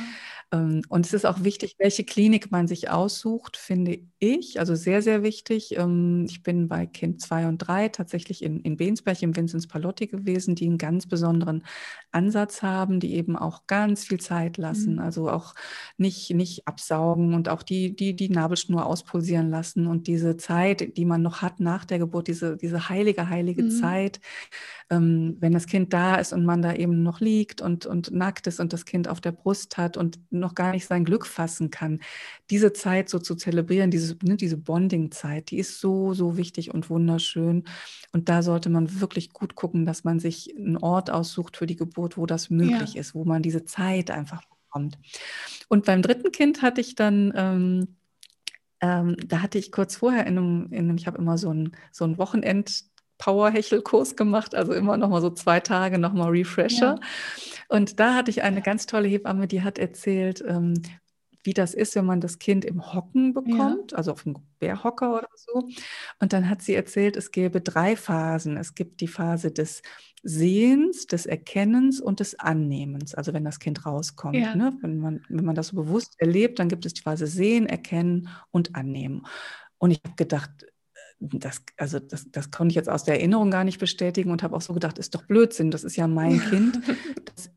Ähm, und es ist auch wichtig, welche Klinik man sich aussucht, finde ich. Also sehr, sehr wichtig. Ähm, ich bin bei Kind 2 und 3 tatsächlich in, in Bensberg im Vinzenz Palotti gewesen, die einen ganz besonderen Ansatz haben, die eben auch ganz viel Zeit lassen. Mhm. Also auch nicht, nicht absaugen und auch die, die, die Nabelschnur auspulsieren lassen und diese Zeit, die man noch hat nach der Geburt, diese, diese heilige, heilige mhm. Zeit, ähm, wenn das Kind da ist und man da eben noch liegt und, und nackt ist und das Kind auf der Brust hat und noch gar nicht sein Glück fassen kann, diese Zeit so zu zelebrieren, diese, ne, diese Bonding-Zeit, die ist so, so wichtig und wunderschön. Und da sollte man wirklich gut gucken, dass man sich einen Ort aussucht für die Geburt, wo das möglich ja. ist, wo man diese Zeit einfach bekommt. Und beim dritten Kind hatte ich dann ähm, ähm, da hatte ich kurz vorher in einem, in einem ich habe immer so ein, so ein Wochenend Power-Hechelkurs gemacht, also immer noch mal so zwei Tage noch mal Refresher. Ja. Und da hatte ich eine ganz tolle Hebamme, die hat erzählt, ähm, wie das ist, wenn man das Kind im Hocken bekommt, ja. also auf dem Bärhocker oder so. Und dann hat sie erzählt, es gäbe drei Phasen. Es gibt die Phase des Sehens, des Erkennens und des Annehmens, also wenn das Kind rauskommt. Ja. Ne? Wenn, man, wenn man das so bewusst erlebt, dann gibt es die Phase Sehen, Erkennen und Annehmen. Und ich habe gedacht, das, also das, das konnte ich jetzt aus der Erinnerung gar nicht bestätigen und habe auch so gedacht, ist doch Blödsinn, das ist ja mein Kind. Das,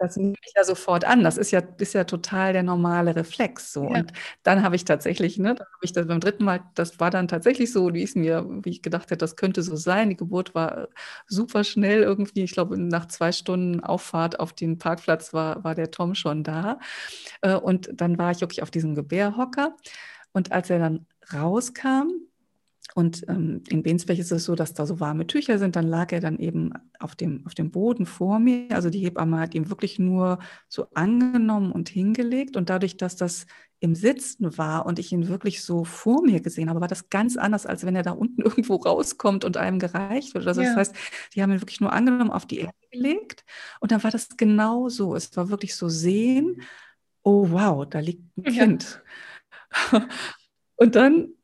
das nehme ich ja sofort an. Das ist ja, ist ja total der normale Reflex. So. Ja. Und dann habe ich tatsächlich, ne, dann habe ich das beim dritten Mal, das war dann tatsächlich so, wie es mir, wie ich gedacht hätte, das könnte so sein. Die Geburt war super schnell irgendwie. Ich glaube, nach zwei Stunden Auffahrt auf den Parkplatz war, war der Tom schon da. Äh, und dann war ich wirklich auf diesem Gebärhocker. Und als er dann rauskam, und ähm, in Bensberg ist es so, dass da so warme Tücher sind. Dann lag er dann eben auf dem, auf dem Boden vor mir. Also die Hebamme hat ihn wirklich nur so angenommen und hingelegt. Und dadurch, dass das im Sitzen war und ich ihn wirklich so vor mir gesehen habe, war das ganz anders, als wenn er da unten irgendwo rauskommt und einem gereicht wird. Also ja. das heißt, die haben ihn wirklich nur angenommen, auf die Erde gelegt. Und dann war das genau so. Es war wirklich so sehen, oh wow, da liegt ein Kind. Ja. Und dann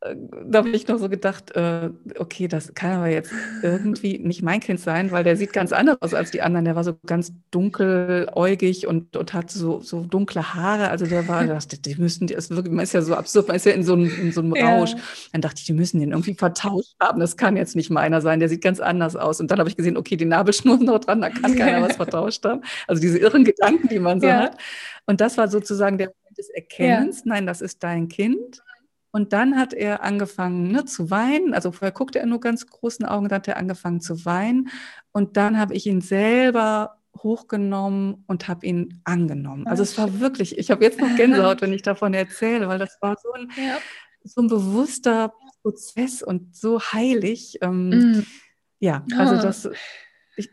da habe ich noch so gedacht, äh, okay, das kann aber jetzt irgendwie nicht mein Kind sein, weil der sieht ganz anders aus als die anderen. Der war so ganz dunkeläugig und, und hat so, so dunkle Haare. Also der war, dachte, die müssen, das wirklich, man ist ja so absurd, man ist ja in so einem, in so einem Rausch. Ja. Dann dachte ich, die müssen den irgendwie vertauscht haben. Das kann jetzt nicht meiner sein, der sieht ganz anders aus. Und dann habe ich gesehen, okay, die Nabelschnur ist noch dran, da kann keiner was vertauscht haben. Also diese irren Gedanken, die man so ja. hat. Und das war sozusagen der Moment des Erkennens. Ja. Nein, das ist dein Kind. Und dann hat er angefangen ne, zu weinen. Also vorher guckte er nur ganz großen Augen, dann hat er angefangen zu weinen. Und dann habe ich ihn selber hochgenommen und habe ihn angenommen. Also es war wirklich, ich habe jetzt noch Gänsehaut, wenn ich davon erzähle, weil das war so ein, ja. so ein bewusster Prozess und so heilig. Ähm, mm. Ja, also oh. das, ich,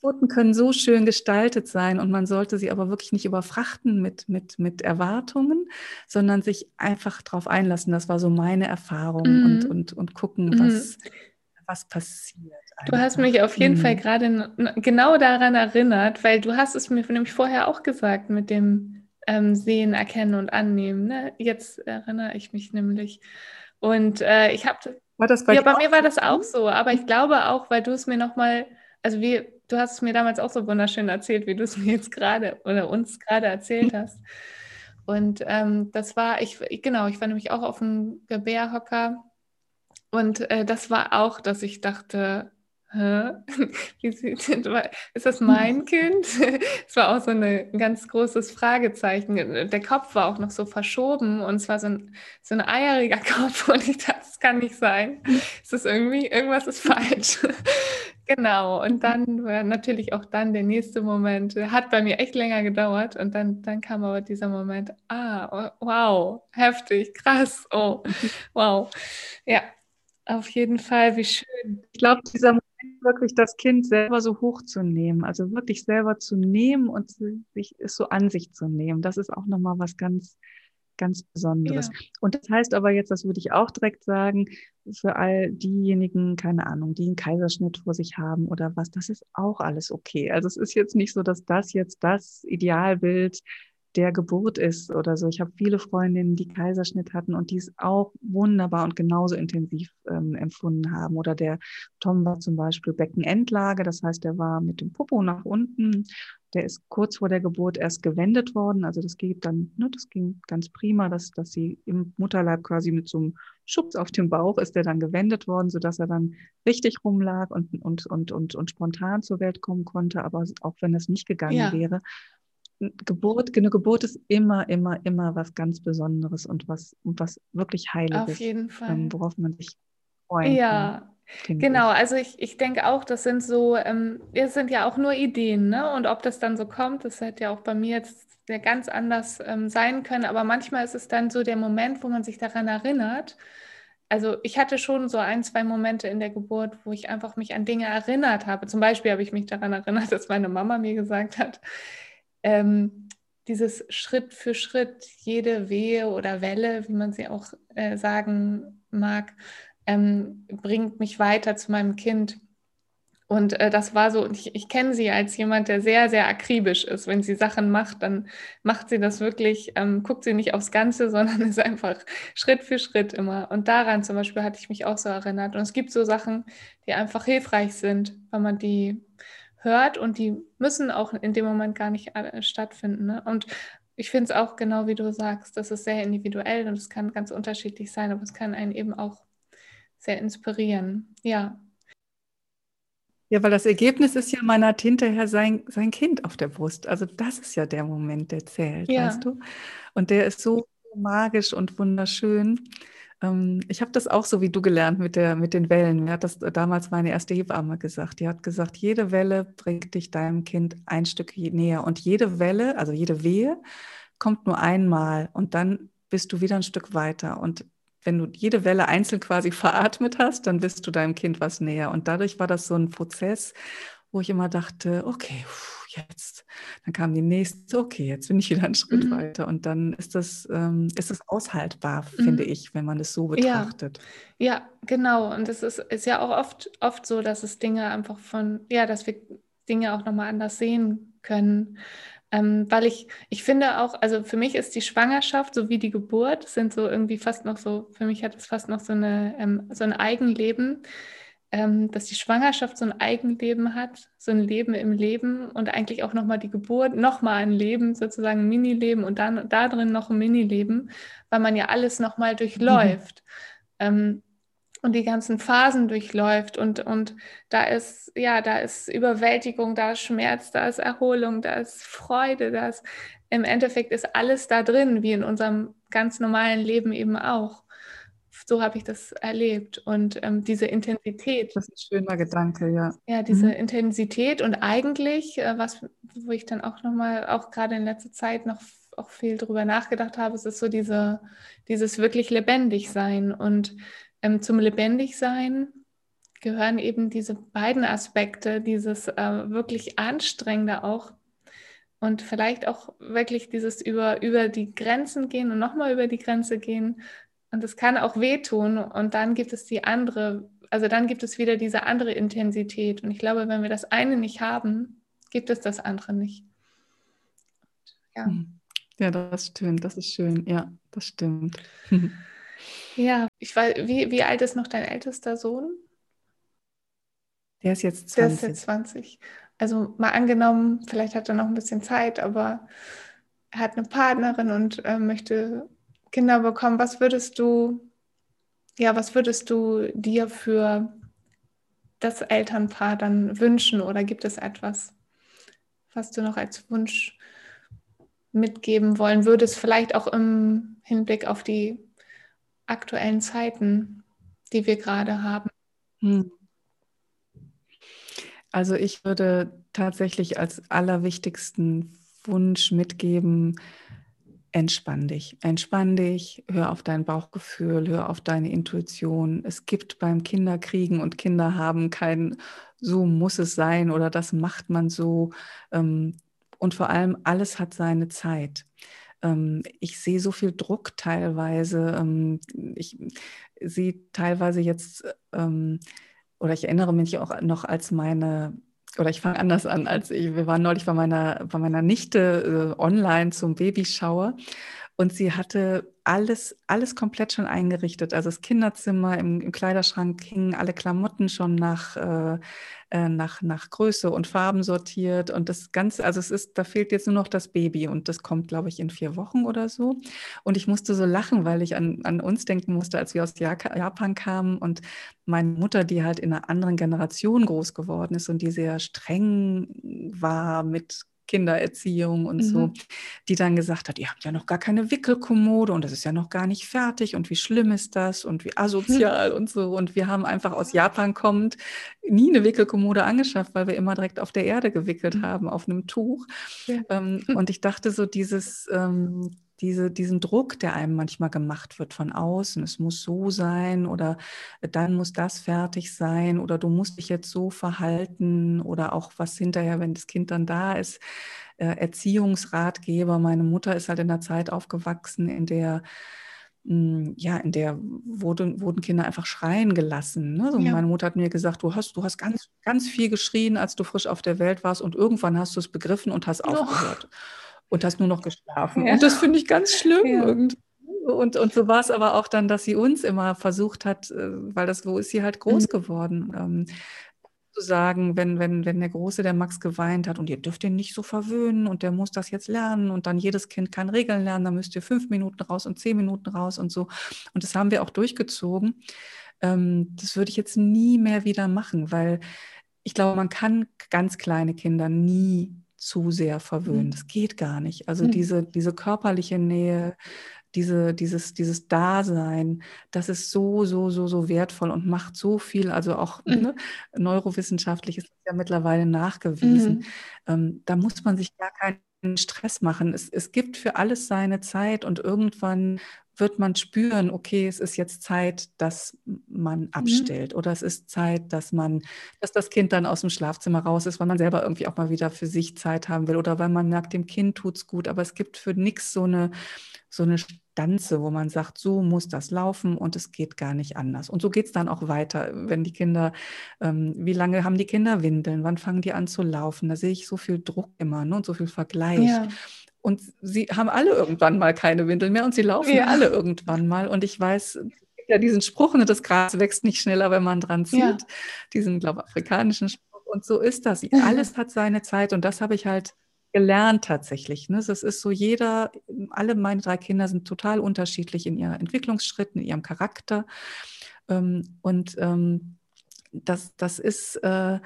Geburten können so schön gestaltet sein und man sollte sie aber wirklich nicht überfrachten mit, mit, mit Erwartungen, sondern sich einfach darauf einlassen. Das war so meine Erfahrung mhm. und, und, und gucken, mhm. was, was passiert. Einfach. Du hast mich auf jeden mhm. Fall gerade genau daran erinnert, weil du hast es mir nämlich vorher auch gesagt mit dem ähm, Sehen, Erkennen und Annehmen. Ne? Jetzt erinnere ich mich nämlich. Und äh, ich habe war das bei ja, bei mir war das auch so, aber ich glaube auch, weil du es mir nochmal, also wir, du hast es mir damals auch so wunderschön erzählt, wie du es mir jetzt gerade oder uns gerade erzählt hast. Und ähm, das war, ich, genau, ich war nämlich auch auf dem Gebärhocker und äh, das war auch, dass ich dachte, Hä? ist das mein Kind? Es war auch so ein ganz großes Fragezeichen. Der Kopf war auch noch so verschoben und es war so ein, so ein eieriger Kopf und ich dachte, das kann nicht sein. Es ist irgendwie, irgendwas ist falsch. Genau, und dann war natürlich auch dann der nächste Moment, hat bei mir echt länger gedauert und dann, dann kam aber dieser Moment, ah, wow, heftig, krass, oh, wow. Ja, auf jeden Fall, wie schön. Ich glaube, dieser Moment, wirklich das Kind selber so hochzunehmen, also wirklich selber zu nehmen und sich es so an sich zu nehmen, das ist auch nochmal was ganz, ganz Besonderes. Ja. Und das heißt aber jetzt, das würde ich auch direkt sagen, für all diejenigen, keine Ahnung, die einen Kaiserschnitt vor sich haben oder was, das ist auch alles okay. Also es ist jetzt nicht so, dass das jetzt das Idealbild der Geburt ist oder so. Ich habe viele Freundinnen, die Kaiserschnitt hatten und die es auch wunderbar und genauso intensiv ähm, empfunden haben. Oder der Tom war zum Beispiel Beckenendlage, das heißt, der war mit dem Popo nach unten. Der ist kurz vor der Geburt erst gewendet worden. Also das geht dann, ne, das ging ganz prima, dass, dass sie im Mutterleib quasi mit so einem Schubs auf dem Bauch ist der dann gewendet worden, sodass er dann richtig rumlag und, und, und, und, und spontan zur Welt kommen konnte. Aber auch wenn das nicht gegangen ja. wäre, Geburt, eine Geburt ist immer, immer, immer was ganz Besonderes und was, was wirklich Heiliges. Auf jeden Fall. Ähm, worauf man sich freut. Ja, genau. Also ich, ich denke auch, das sind so, ähm, es sind ja auch nur Ideen, ne? Und ob das dann so kommt, das hätte ja auch bei mir jetzt ganz anders ähm, sein können. Aber manchmal ist es dann so der Moment, wo man sich daran erinnert. Also ich hatte schon so ein, zwei Momente in der Geburt, wo ich einfach mich an Dinge erinnert habe. Zum Beispiel habe ich mich daran erinnert, dass meine Mama mir gesagt hat, ähm, dieses Schritt für Schritt, jede Wehe oder Welle, wie man sie auch äh, sagen mag, ähm, bringt mich weiter zu meinem Kind. Und äh, das war so, ich, ich kenne sie als jemand, der sehr, sehr akribisch ist. Wenn sie Sachen macht, dann macht sie das wirklich, ähm, guckt sie nicht aufs Ganze, sondern ist einfach Schritt für Schritt immer. Und daran zum Beispiel hatte ich mich auch so erinnert. Und es gibt so Sachen, die einfach hilfreich sind, wenn man die hört und die müssen auch in dem Moment gar nicht stattfinden. Ne? Und ich finde es auch genau wie du sagst, das ist sehr individuell und es kann ganz unterschiedlich sein, aber es kann einen eben auch sehr inspirieren. Ja. Ja, weil das Ergebnis ist ja, man hat hinterher sein, sein Kind auf der Brust. Also das ist ja der Moment, der zählt, ja. weißt du? Und der ist so magisch und wunderschön. Ähm, ich habe das auch so wie du gelernt mit, der, mit den Wellen. Mir hat das damals meine erste Hebamme gesagt. Die hat gesagt, jede Welle bringt dich deinem Kind ein Stück näher. Und jede Welle, also jede Wehe, kommt nur einmal und dann bist du wieder ein Stück weiter. Und wenn du jede Welle einzeln quasi veratmet hast, dann bist du deinem Kind was näher. Und dadurch war das so ein Prozess, wo ich immer dachte, okay, jetzt. Dann kam die nächste, okay, jetzt bin ich wieder einen Schritt mhm. weiter. Und dann ist das, ähm, ist das aushaltbar, mhm. finde ich, wenn man es so betrachtet. Ja, ja genau. Und es ist, ist ja auch oft, oft so, dass es Dinge einfach von, ja, dass wir Dinge auch nochmal anders sehen können. Ähm, weil ich, ich finde auch, also für mich ist die Schwangerschaft sowie die Geburt sind so irgendwie fast noch so, für mich hat es fast noch so, eine, ähm, so ein Eigenleben ähm, dass die Schwangerschaft so ein Eigenleben hat, so ein Leben im Leben und eigentlich auch nochmal die Geburt, nochmal ein Leben, sozusagen ein Minileben und dann da drin noch ein Minileben, weil man ja alles nochmal durchläuft. Mhm. Und die ganzen Phasen durchläuft und, und da ist, ja, da ist Überwältigung, da ist Schmerz, da ist Erholung, da ist Freude, da ist, im Endeffekt ist alles da drin, wie in unserem ganz normalen Leben eben auch so habe ich das erlebt. Und ähm, diese Intensität. Das ist ein schöner Gedanke, ja. Ja, diese mhm. Intensität und eigentlich, äh, was, wo ich dann auch nochmal, auch gerade in letzter Zeit noch auch viel drüber nachgedacht habe, es ist so diese, dieses wirklich lebendig sein. Und ähm, zum Lebendigsein gehören eben diese beiden Aspekte, dieses äh, wirklich Anstrengende auch und vielleicht auch wirklich dieses über, über die Grenzen gehen und nochmal über die Grenze gehen und es kann auch wehtun und dann gibt es die andere, also dann gibt es wieder diese andere Intensität. Und ich glaube, wenn wir das eine nicht haben, gibt es das andere nicht. Ja. Ja, das stimmt, das ist schön. Ja, das stimmt. ja, ich weiß, wie, wie alt ist noch dein ältester Sohn? Der ist jetzt 20. Der ist jetzt 20. Also mal angenommen, vielleicht hat er noch ein bisschen Zeit, aber er hat eine Partnerin und äh, möchte Kinder bekommen, was würdest du, ja, was würdest du dir für das Elternpaar dann wünschen oder gibt es etwas, was du noch als Wunsch mitgeben wollen würdest, vielleicht auch im Hinblick auf die aktuellen Zeiten, die wir gerade haben? Hm. Also ich würde tatsächlich als allerwichtigsten Wunsch mitgeben, entspann dich. Entspann dich, hör auf dein Bauchgefühl, hör auf deine Intuition. Es gibt beim Kinderkriegen und Kinder haben kein so muss es sein oder das macht man so. Ähm, und vor allem, alles hat seine Zeit. Ähm, ich sehe so viel Druck teilweise. Ähm, ich sehe teilweise jetzt, oder ich erinnere mich auch noch, als meine oder ich fange anders an, als ich, wir waren neulich bei meiner, bei meiner Nichte äh, online zum Babyshower und sie hatte alles, alles komplett schon eingerichtet. Also das Kinderzimmer im, im Kleiderschrank hingen alle Klamotten schon nach, äh, äh, nach, nach Größe und Farben sortiert. Und das Ganze, also es ist, da fehlt jetzt nur noch das Baby und das kommt, glaube ich, in vier Wochen oder so. Und ich musste so lachen, weil ich an, an uns denken musste, als wir aus Japan kamen und meine Mutter, die halt in einer anderen Generation groß geworden ist und die sehr streng war mit Kindererziehung und mhm. so, die dann gesagt hat, ihr habt ja noch gar keine Wickelkommode und das ist ja noch gar nicht fertig und wie schlimm ist das und wie asozial und so. Und wir haben einfach aus Japan kommend nie eine Wickelkommode angeschafft, weil wir immer direkt auf der Erde gewickelt mhm. haben, auf einem Tuch. Ja. Ähm, und ich dachte so, dieses ähm, diese, diesen Druck, der einem manchmal gemacht wird von außen, es muss so sein oder dann muss das fertig sein oder du musst dich jetzt so verhalten oder auch was hinterher, wenn das Kind dann da ist, äh, Erziehungsratgeber. Meine Mutter ist halt in einer Zeit aufgewachsen, in der hm, ja, in der wurde, wurden Kinder einfach schreien gelassen. Ne? So, ja. Meine Mutter hat mir gesagt, du hast, du hast ganz, ganz viel geschrien, als du frisch auf der Welt warst und irgendwann hast du es begriffen und hast oh. aufgehört und hast nur noch geschlafen. Ja. Und das finde ich ganz schlimm ja. irgendwie. Und, und so war es aber auch dann, dass sie uns immer versucht hat, äh, weil das, wo ist sie halt groß mhm. geworden, ähm, zu sagen, wenn, wenn, wenn der Große, der Max geweint hat und ihr dürft ihn nicht so verwöhnen und der muss das jetzt lernen und dann jedes Kind kann Regeln lernen, dann müsst ihr fünf Minuten raus und zehn Minuten raus und so. Und das haben wir auch durchgezogen. Ähm, das würde ich jetzt nie mehr wieder machen, weil ich glaube, man kann ganz kleine Kinder nie zu sehr verwöhnen. Mhm. Das geht gar nicht. Also mhm. diese, diese körperliche Nähe, diese, dieses, dieses Dasein, das ist so, so, so, so wertvoll und macht so viel. Also auch mhm. ne, neurowissenschaftlich ist ja mittlerweile nachgewiesen. Mhm. Ähm, da muss man sich gar keinen Stress machen. Es, es gibt für alles seine Zeit und irgendwann wird man spüren, okay, es ist jetzt Zeit, dass man abstellt mhm. oder es ist Zeit, dass man, dass das Kind dann aus dem Schlafzimmer raus ist, weil man selber irgendwie auch mal wieder für sich Zeit haben will oder weil man merkt, dem Kind tut es gut. Aber es gibt für nichts so eine, so eine Stanze, wo man sagt, so muss das laufen und es geht gar nicht anders. Und so geht es dann auch weiter, wenn die Kinder, ähm, wie lange haben die Kinder Windeln, wann fangen die an zu laufen? Da sehe ich so viel Druck immer ne, und so viel Vergleich. Ja. Und sie haben alle irgendwann mal keine Windeln mehr und sie laufen ja. alle irgendwann mal. Und ich weiß, ja diesen Spruch, ne, das Gras wächst nicht schneller, wenn man dran zieht. Ja. Diesen, glaube ich, afrikanischen Spruch. Und so ist das. Alles hat seine Zeit und das habe ich halt gelernt tatsächlich. Ne? Das ist so, jeder, alle meine drei Kinder sind total unterschiedlich in ihren Entwicklungsschritten, in ihrem Charakter. Ähm, und ähm, das, das ist äh,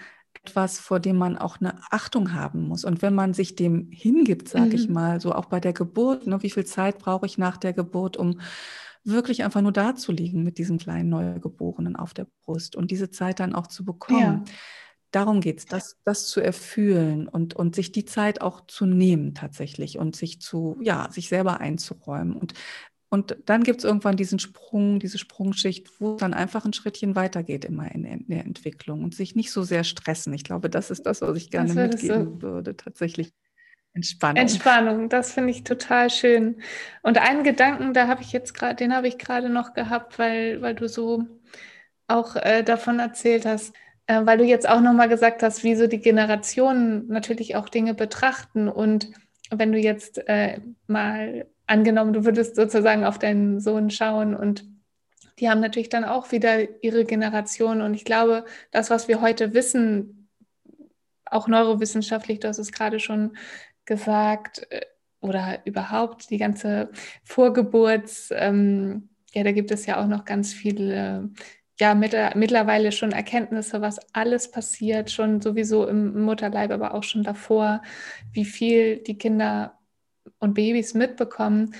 etwas, vor dem man auch eine Achtung haben muss. Und wenn man sich dem hingibt, sage mhm. ich mal, so auch bei der Geburt, ne, wie viel Zeit brauche ich nach der Geburt, um wirklich einfach nur da zu liegen mit diesem kleinen Neugeborenen auf der Brust und diese Zeit dann auch zu bekommen. Ja. Darum geht es, das, das zu erfühlen und, und sich die Zeit auch zu nehmen tatsächlich und sich zu, ja, sich selber einzuräumen. Und und dann gibt es irgendwann diesen Sprung, diese Sprungschicht, wo es dann einfach ein Schrittchen weitergeht immer in, in, der Entwicklung und sich nicht so sehr stressen. Ich glaube, das ist das, was ich gerne mitgeben so. würde, tatsächlich. Entspannung. Entspannung, das finde ich total schön. Und einen Gedanken, da habe ich jetzt gerade, den habe ich gerade noch gehabt, weil, weil du so auch äh, davon erzählt hast, äh, weil du jetzt auch nochmal gesagt hast, wie so die Generationen natürlich auch Dinge betrachten. Und wenn du jetzt äh, mal angenommen, du würdest sozusagen auf deinen Sohn schauen und die haben natürlich dann auch wieder ihre Generation. Und ich glaube, das, was wir heute wissen, auch neurowissenschaftlich, du hast es gerade schon gesagt, äh, oder überhaupt die ganze Vorgeburts, ähm, ja, da gibt es ja auch noch ganz viele, ja, mit, mittlerweile schon Erkenntnisse, was alles passiert, schon sowieso im Mutterleib, aber auch schon davor, wie viel die Kinder und Babys mitbekommen,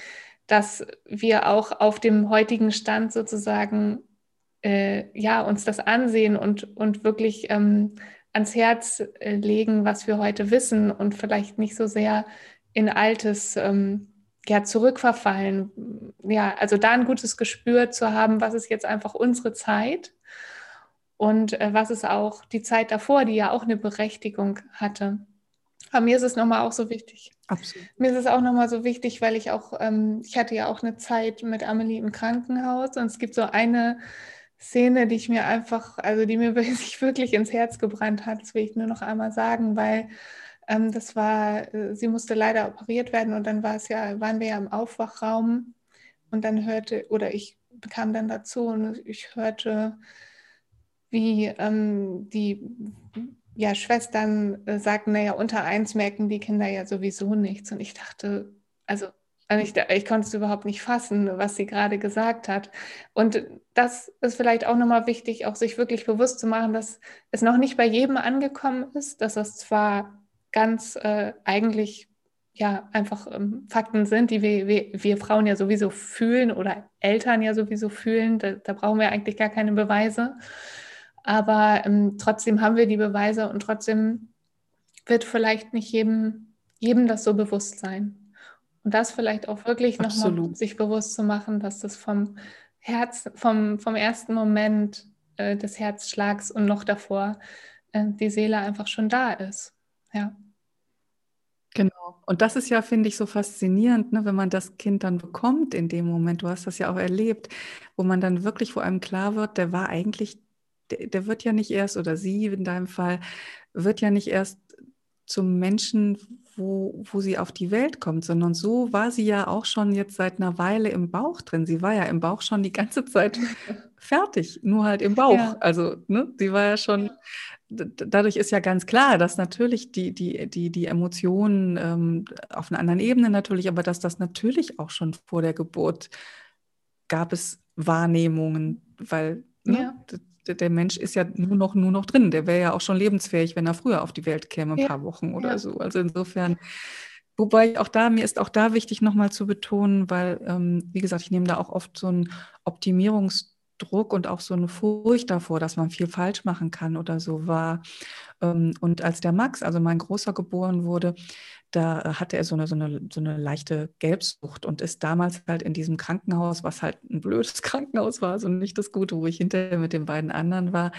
dass wir auch auf dem heutigen Stand sozusagen äh, ja, uns das ansehen und, und wirklich ähm, ans Herz äh, legen, was wir heute wissen und vielleicht nicht so sehr in Altes ähm, ja, zurückverfallen. Ja, also da ein gutes Gespür zu haben, was ist jetzt einfach unsere Zeit und äh, was ist auch die Zeit davor, die ja auch eine Berechtigung hatte. Aber mir ist es nochmal auch so wichtig. Absolut. Mir ist es auch nochmal so wichtig, weil ich auch, ähm, ich hatte ja auch eine Zeit mit Amelie im Krankenhaus und es gibt so eine Szene, die ich mir einfach, also die mir sich wirklich ins Herz gebrannt hat, das will ich nur noch einmal sagen, weil ähm, das war, äh, sie musste leider operiert werden und dann war es ja, waren wir ja im Aufwachraum und dann hörte, oder ich kam dann dazu und ich hörte, wie ähm, die ja, Schwestern äh, sagten, naja, unter eins merken die Kinder ja sowieso nichts. Und ich dachte, also ich, ich konnte es überhaupt nicht fassen, was sie gerade gesagt hat. Und das ist vielleicht auch nochmal wichtig, auch sich wirklich bewusst zu machen, dass es noch nicht bei jedem angekommen ist, dass das zwar ganz äh, eigentlich ja einfach ähm, Fakten sind, die wir, wir, wir, Frauen ja sowieso fühlen oder Eltern ja sowieso fühlen. Da, da brauchen wir eigentlich gar keine Beweise. Aber ähm, trotzdem haben wir die Beweise und trotzdem wird vielleicht nicht jedem, jedem das so bewusst sein. Und das vielleicht auch wirklich nochmal sich bewusst zu machen, dass das vom Herz, vom, vom ersten Moment äh, des Herzschlags und noch davor äh, die Seele einfach schon da ist. Ja. Genau. Und das ist ja, finde ich, so faszinierend, ne, wenn man das Kind dann bekommt in dem Moment. Du hast das ja auch erlebt, wo man dann wirklich vor einem klar wird, der war eigentlich, der, der wird ja nicht erst, oder sie in deinem Fall, wird ja nicht erst zum Menschen, wo, wo sie auf die Welt kommt, sondern so war sie ja auch schon jetzt seit einer Weile im Bauch drin. Sie war ja im Bauch schon die ganze Zeit fertig, nur halt im Bauch. Ja. Also, ne, sie war ja schon dadurch ist ja ganz klar, dass natürlich die, die, die, die Emotionen ähm, auf einer anderen Ebene natürlich, aber dass das natürlich auch schon vor der Geburt gab es Wahrnehmungen, weil ne, der, Mensch ist ja nur noch, nur noch drin. Der wäre ja auch schon lebensfähig, wenn er früher auf die Welt käme, ein ja. paar Wochen oder ja. so. Also insofern, wobei auch da, mir ist auch da wichtig nochmal zu betonen, weil, ähm, wie gesagt, ich nehme da auch oft so ein Optimierungs- Druck und auch so eine Furcht davor, dass man viel falsch machen kann oder so war. Ähm, und als der Max, also mein Großer, geboren wurde, da hatte er so eine, so, eine, so eine leichte Gelbsucht und ist damals halt in diesem Krankenhaus, was halt ein blödes Krankenhaus war, also nicht das Gute, wo ich hinterher mit den beiden anderen war,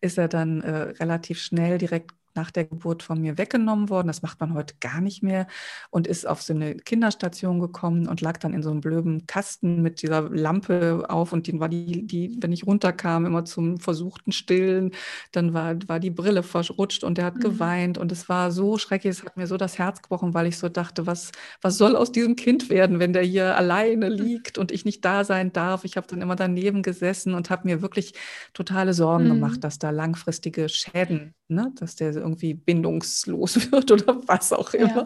ist er dann äh, relativ schnell direkt nach der Geburt von mir weggenommen worden. Das macht man heute gar nicht mehr und ist auf so eine Kinderstation gekommen und lag dann in so einem blöden Kasten mit dieser Lampe auf und die war die, die, wenn ich runterkam, immer zum versuchten Stillen, dann war, war die Brille verrutscht und der hat mhm. geweint und es war so schrecklich, es hat mir so das Herz gebrochen, weil ich so dachte, was, was soll aus diesem Kind werden, wenn der hier alleine liegt und ich nicht da sein darf. Ich habe dann immer daneben gesessen und habe mir wirklich totale Sorgen mhm. gemacht, dass da langfristige Schäden, ne, dass der irgendwie bindungslos wird oder was auch immer. Ja.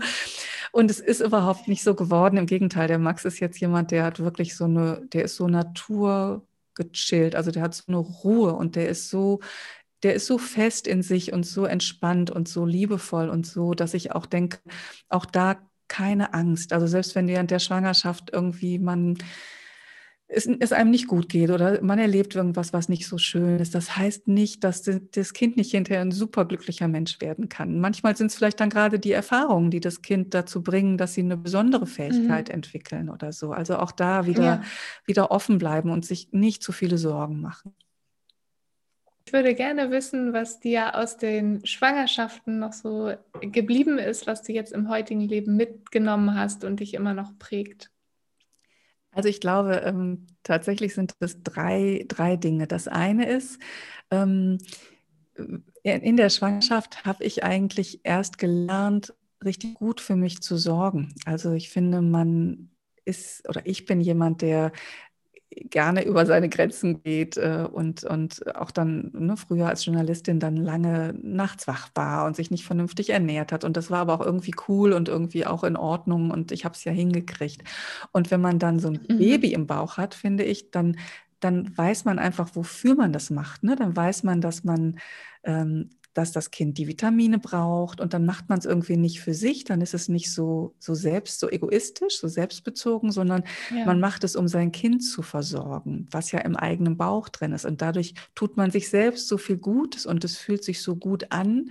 Und es ist überhaupt nicht so geworden. Im Gegenteil, der Max ist jetzt jemand, der hat wirklich so eine, der ist so naturgechillt, also der hat so eine Ruhe und der ist so, der ist so fest in sich und so entspannt und so liebevoll und so, dass ich auch denke, auch da keine Angst. Also selbst wenn während der Schwangerschaft irgendwie man es, es, einem nicht gut geht oder man erlebt irgendwas, was nicht so schön ist. Das heißt nicht, dass das Kind nicht hinterher ein superglücklicher Mensch werden kann. Manchmal sind es vielleicht dann gerade die Erfahrungen, die das Kind dazu bringen, dass sie eine besondere Fähigkeit mhm. entwickeln oder so. Also auch da wieder, ja. wieder offen bleiben und sich nicht zu viele Sorgen machen. Ich würde gerne wissen, was dir aus den Schwangerschaften noch so geblieben ist, was du jetzt im heutigen Leben mitgenommen hast und dich immer noch prägt. Also ich glaube, ähm, tatsächlich sind es drei, drei Dinge. Das eine ist, ähm, in der Schwangerschaft habe ich eigentlich erst gelernt, richtig gut für mich zu sorgen. Also ich finde, man ist oder ich bin jemand, der gerne über seine Grenzen geht äh, und, und auch dann ne, früher als Journalistin dann lange nachts wach war und sich nicht vernünftig ernährt hat. Und das war aber auch irgendwie cool und irgendwie auch in Ordnung und ich habe es ja hingekriegt. Und wenn man dann so ein mhm. Baby im Bauch hat, finde ich, dann, dann weiß man einfach, wofür man das macht. Ne? Dann weiß man, dass man ähm, dass das Kind die Vitamine braucht und dann macht man es irgendwie nicht für sich, dann ist es nicht so, so selbst, so egoistisch, so selbstbezogen, sondern ja. man macht es, um sein Kind zu versorgen, was ja im eigenen Bauch drin ist. Und dadurch tut man sich selbst so viel Gutes und es fühlt sich so gut an,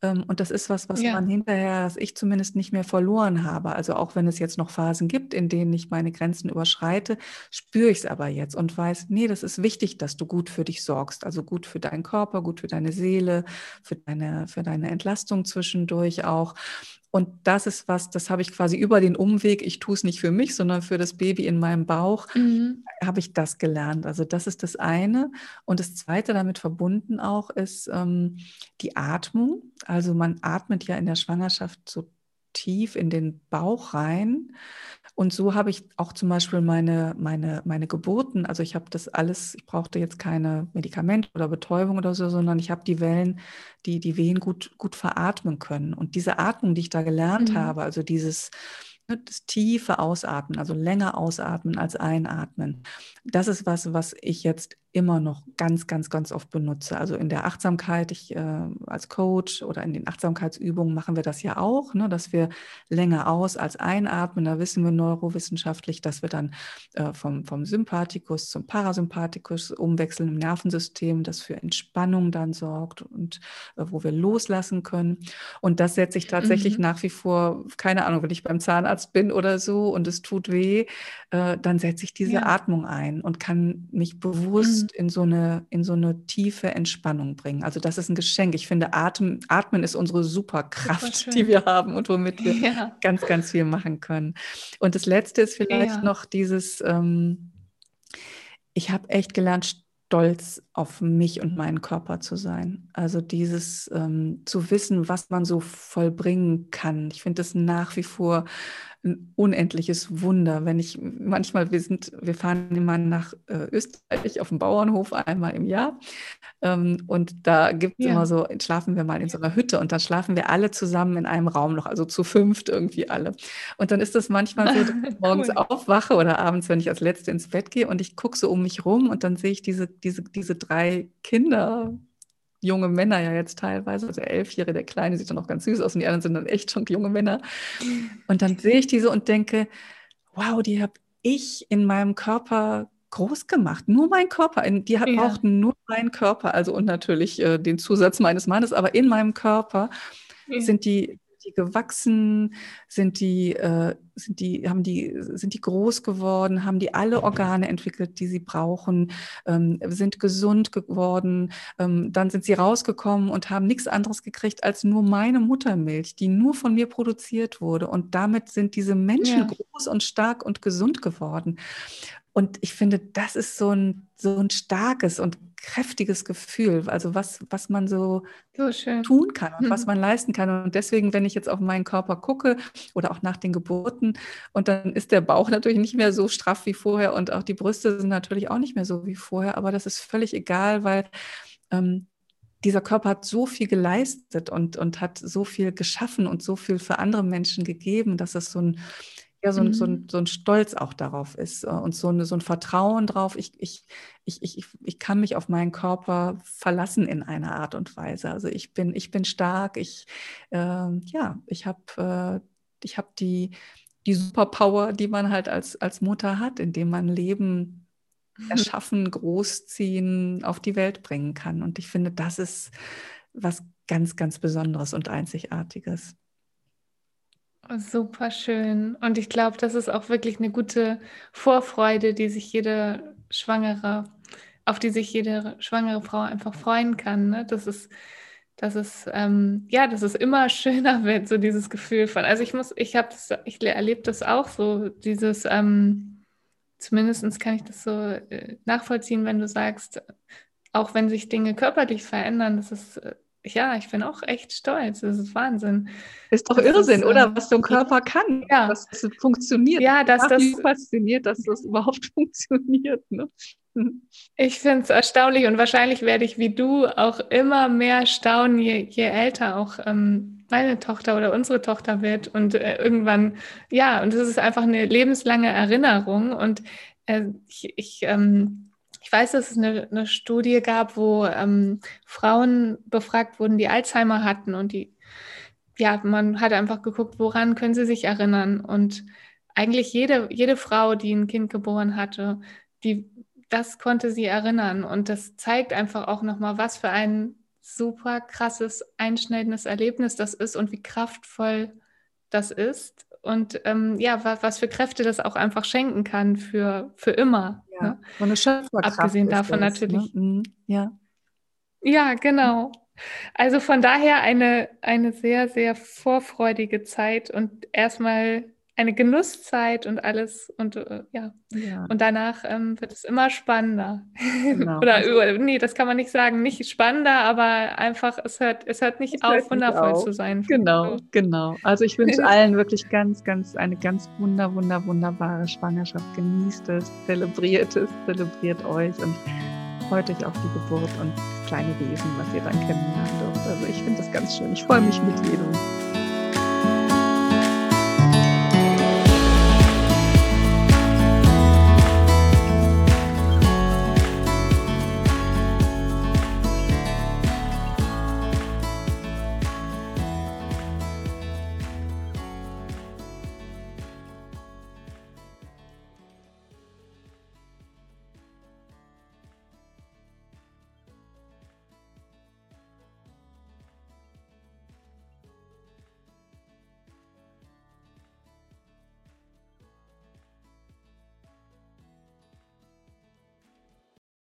und das ist was, was ja. man hinterher, was ich zumindest nicht mehr verloren habe. Also auch wenn es jetzt noch Phasen gibt, in denen ich meine Grenzen überschreite, spüre ich es aber jetzt und weiß, nee, das ist wichtig, dass du gut für dich sorgst. Also gut für deinen Körper, gut für deine Seele, für deine, für deine Entlastung zwischendurch auch. Und das ist was, das habe ich quasi über den Umweg, ich tue es nicht für mich, sondern für das Baby in meinem Bauch, mhm. habe ich das gelernt. Also das ist das eine. Und das zweite damit verbunden auch ist ähm, die Atmung. Also man atmet ja in der Schwangerschaft so tief in den Bauch rein. Und so habe ich auch zum Beispiel meine, meine, meine Geburten, also ich habe das alles, ich brauchte jetzt keine Medikamente oder Betäubung oder so, sondern ich habe die Wellen, die die Wehen gut, gut veratmen können. Und diese Atmung, die ich da gelernt mhm. habe, also dieses Ne, das tiefe Ausatmen, also länger ausatmen als einatmen. Das ist was, was ich jetzt immer noch ganz, ganz, ganz oft benutze. Also in der Achtsamkeit, ich äh, als Coach oder in den Achtsamkeitsübungen machen wir das ja auch, ne, dass wir länger aus als einatmen. Da wissen wir neurowissenschaftlich, dass wir dann äh, vom, vom Sympathikus zum Parasympathikus umwechseln im Nervensystem, das für Entspannung dann sorgt und äh, wo wir loslassen können. Und das setze ich tatsächlich mhm. nach wie vor, keine Ahnung, wenn ich beim Zahnarzt bin oder so und es tut weh, äh, dann setze ich diese ja. Atmung ein und kann mich bewusst mhm. In, so eine, in so eine tiefe Entspannung bringen. Also das ist ein Geschenk. Ich finde, Atmen, Atmen ist unsere Superkraft, Super die wir haben und womit wir ja. ganz, ganz viel machen können. Und das Letzte ist vielleicht ja. noch dieses, ähm, ich habe echt gelernt, stolz auf mich und meinen Körper zu sein. Also dieses ähm, zu wissen, was man so vollbringen kann. Ich finde das nach wie vor ein unendliches Wunder, wenn ich manchmal, wir sind, wir fahren immer nach äh, Österreich auf dem Bauernhof einmal im Jahr ähm, und da gibt es ja. immer so, schlafen wir mal in so einer Hütte und dann schlafen wir alle zusammen in einem Raum noch, also zu fünft irgendwie alle. Und dann ist das manchmal so, dass ich morgens cool. aufwache oder abends, wenn ich als Letzte ins Bett gehe und ich gucke so um mich rum und dann sehe ich diese, diese, diese drei Kinder junge Männer ja jetzt teilweise, also Elfjährige, der Kleine sieht dann noch ganz süß aus und die anderen sind dann echt schon junge Männer. Und dann sehe ich diese und denke, wow, die habe ich in meinem Körper groß gemacht. Nur mein Körper. Die hat, ja. brauchten nur meinen Körper, also und natürlich äh, den Zusatz meines Mannes, aber in meinem Körper ja. sind die die gewachsen? Sind die, äh, sind die, haben die, sind die groß geworden? Haben die alle Organe entwickelt, die sie brauchen? Ähm, sind gesund geworden? Ähm, dann sind sie rausgekommen und haben nichts anderes gekriegt als nur meine Muttermilch, die nur von mir produziert wurde. Und damit sind diese Menschen ja. groß und stark und gesund geworden. Und ich finde, das ist so ein, so ein starkes und kräftiges Gefühl, also was, was man so, so tun kann und mhm. was man leisten kann. Und deswegen, wenn ich jetzt auf meinen Körper gucke oder auch nach den Geburten, und dann ist der Bauch natürlich nicht mehr so straff wie vorher und auch die Brüste sind natürlich auch nicht mehr so wie vorher, aber das ist völlig egal, weil ähm, dieser Körper hat so viel geleistet und, und hat so viel geschaffen und so viel für andere Menschen gegeben, dass es so ein ja so ein, so, ein, mhm. so ein Stolz auch darauf ist äh, und so, eine, so ein Vertrauen drauf. Ich, ich, ich, ich, ich kann mich auf meinen Körper verlassen in einer Art und Weise. Also ich bin, ich bin stark, ich, äh, ja, ich habe äh, ich hab die, die Superpower, die man halt als, als Mutter hat, indem man Leben mhm. erschaffen, großziehen, auf die Welt bringen kann. Und ich finde, das ist was ganz, ganz Besonderes und Einzigartiges. Super schön. Und ich glaube, das ist auch wirklich eine gute Vorfreude, die sich jede Schwangere, auf die sich jede schwangere Frau einfach freuen kann. Ne? Das ist, das ist, ähm, ja, dass es immer schöner wird, so dieses Gefühl von. Also ich muss, ich habe ich erlebe das auch so, dieses, ähm, zumindest kann ich das so äh, nachvollziehen, wenn du sagst, auch wenn sich Dinge körperlich verändern, das ist äh, ja, ich bin auch echt stolz. Das ist Wahnsinn. Ist doch das Irrsinn, ist, oder? Äh, Was so ein Körper kann. Ja. Dass es funktioniert. Ja, dass das. fasziniert, dass das überhaupt funktioniert. Ne? Ich finde es erstaunlich und wahrscheinlich werde ich wie du auch immer mehr staunen, je, je älter auch ähm, meine Tochter oder unsere Tochter wird. Und äh, irgendwann, ja, und es ist einfach eine lebenslange Erinnerung. Und äh, ich, ich ähm, ich weiß, dass es eine, eine Studie gab, wo ähm, Frauen befragt wurden, die Alzheimer hatten und die, ja, man hat einfach geguckt, woran können sie sich erinnern. Und eigentlich jede, jede Frau, die ein Kind geboren hatte, die, das konnte sie erinnern. Und das zeigt einfach auch nochmal, was für ein super krasses, einschneidendes Erlebnis das ist und wie kraftvoll das ist und ähm, ja, was, für Kräfte das auch einfach schenken kann für, für immer. Ja, ne? eine Schöpferkraft. Abgesehen davon das, ne? natürlich. Ne? Ja. Ja, genau. Also von daher eine, eine sehr, sehr vorfreudige Zeit und erstmal eine Genusszeit und alles und äh, ja. ja. Und danach ähm, wird es immer spannender. Genau. Oder also, nee, das kann man nicht sagen, nicht spannender, aber einfach, es hört, es hört nicht es auf, hört wundervoll auf. zu sein. Genau, genau. Also ich wünsche allen wirklich ganz, ganz, eine ganz wunder, wunder, wunderbare Schwangerschaft. Genießt es, zelebriert es, zelebriert euch und freut euch auf die Geburt und kleine Wesen, was ihr dann kennenlernen dürft. Also ich finde das ganz schön. Ich freue mich mit jedem.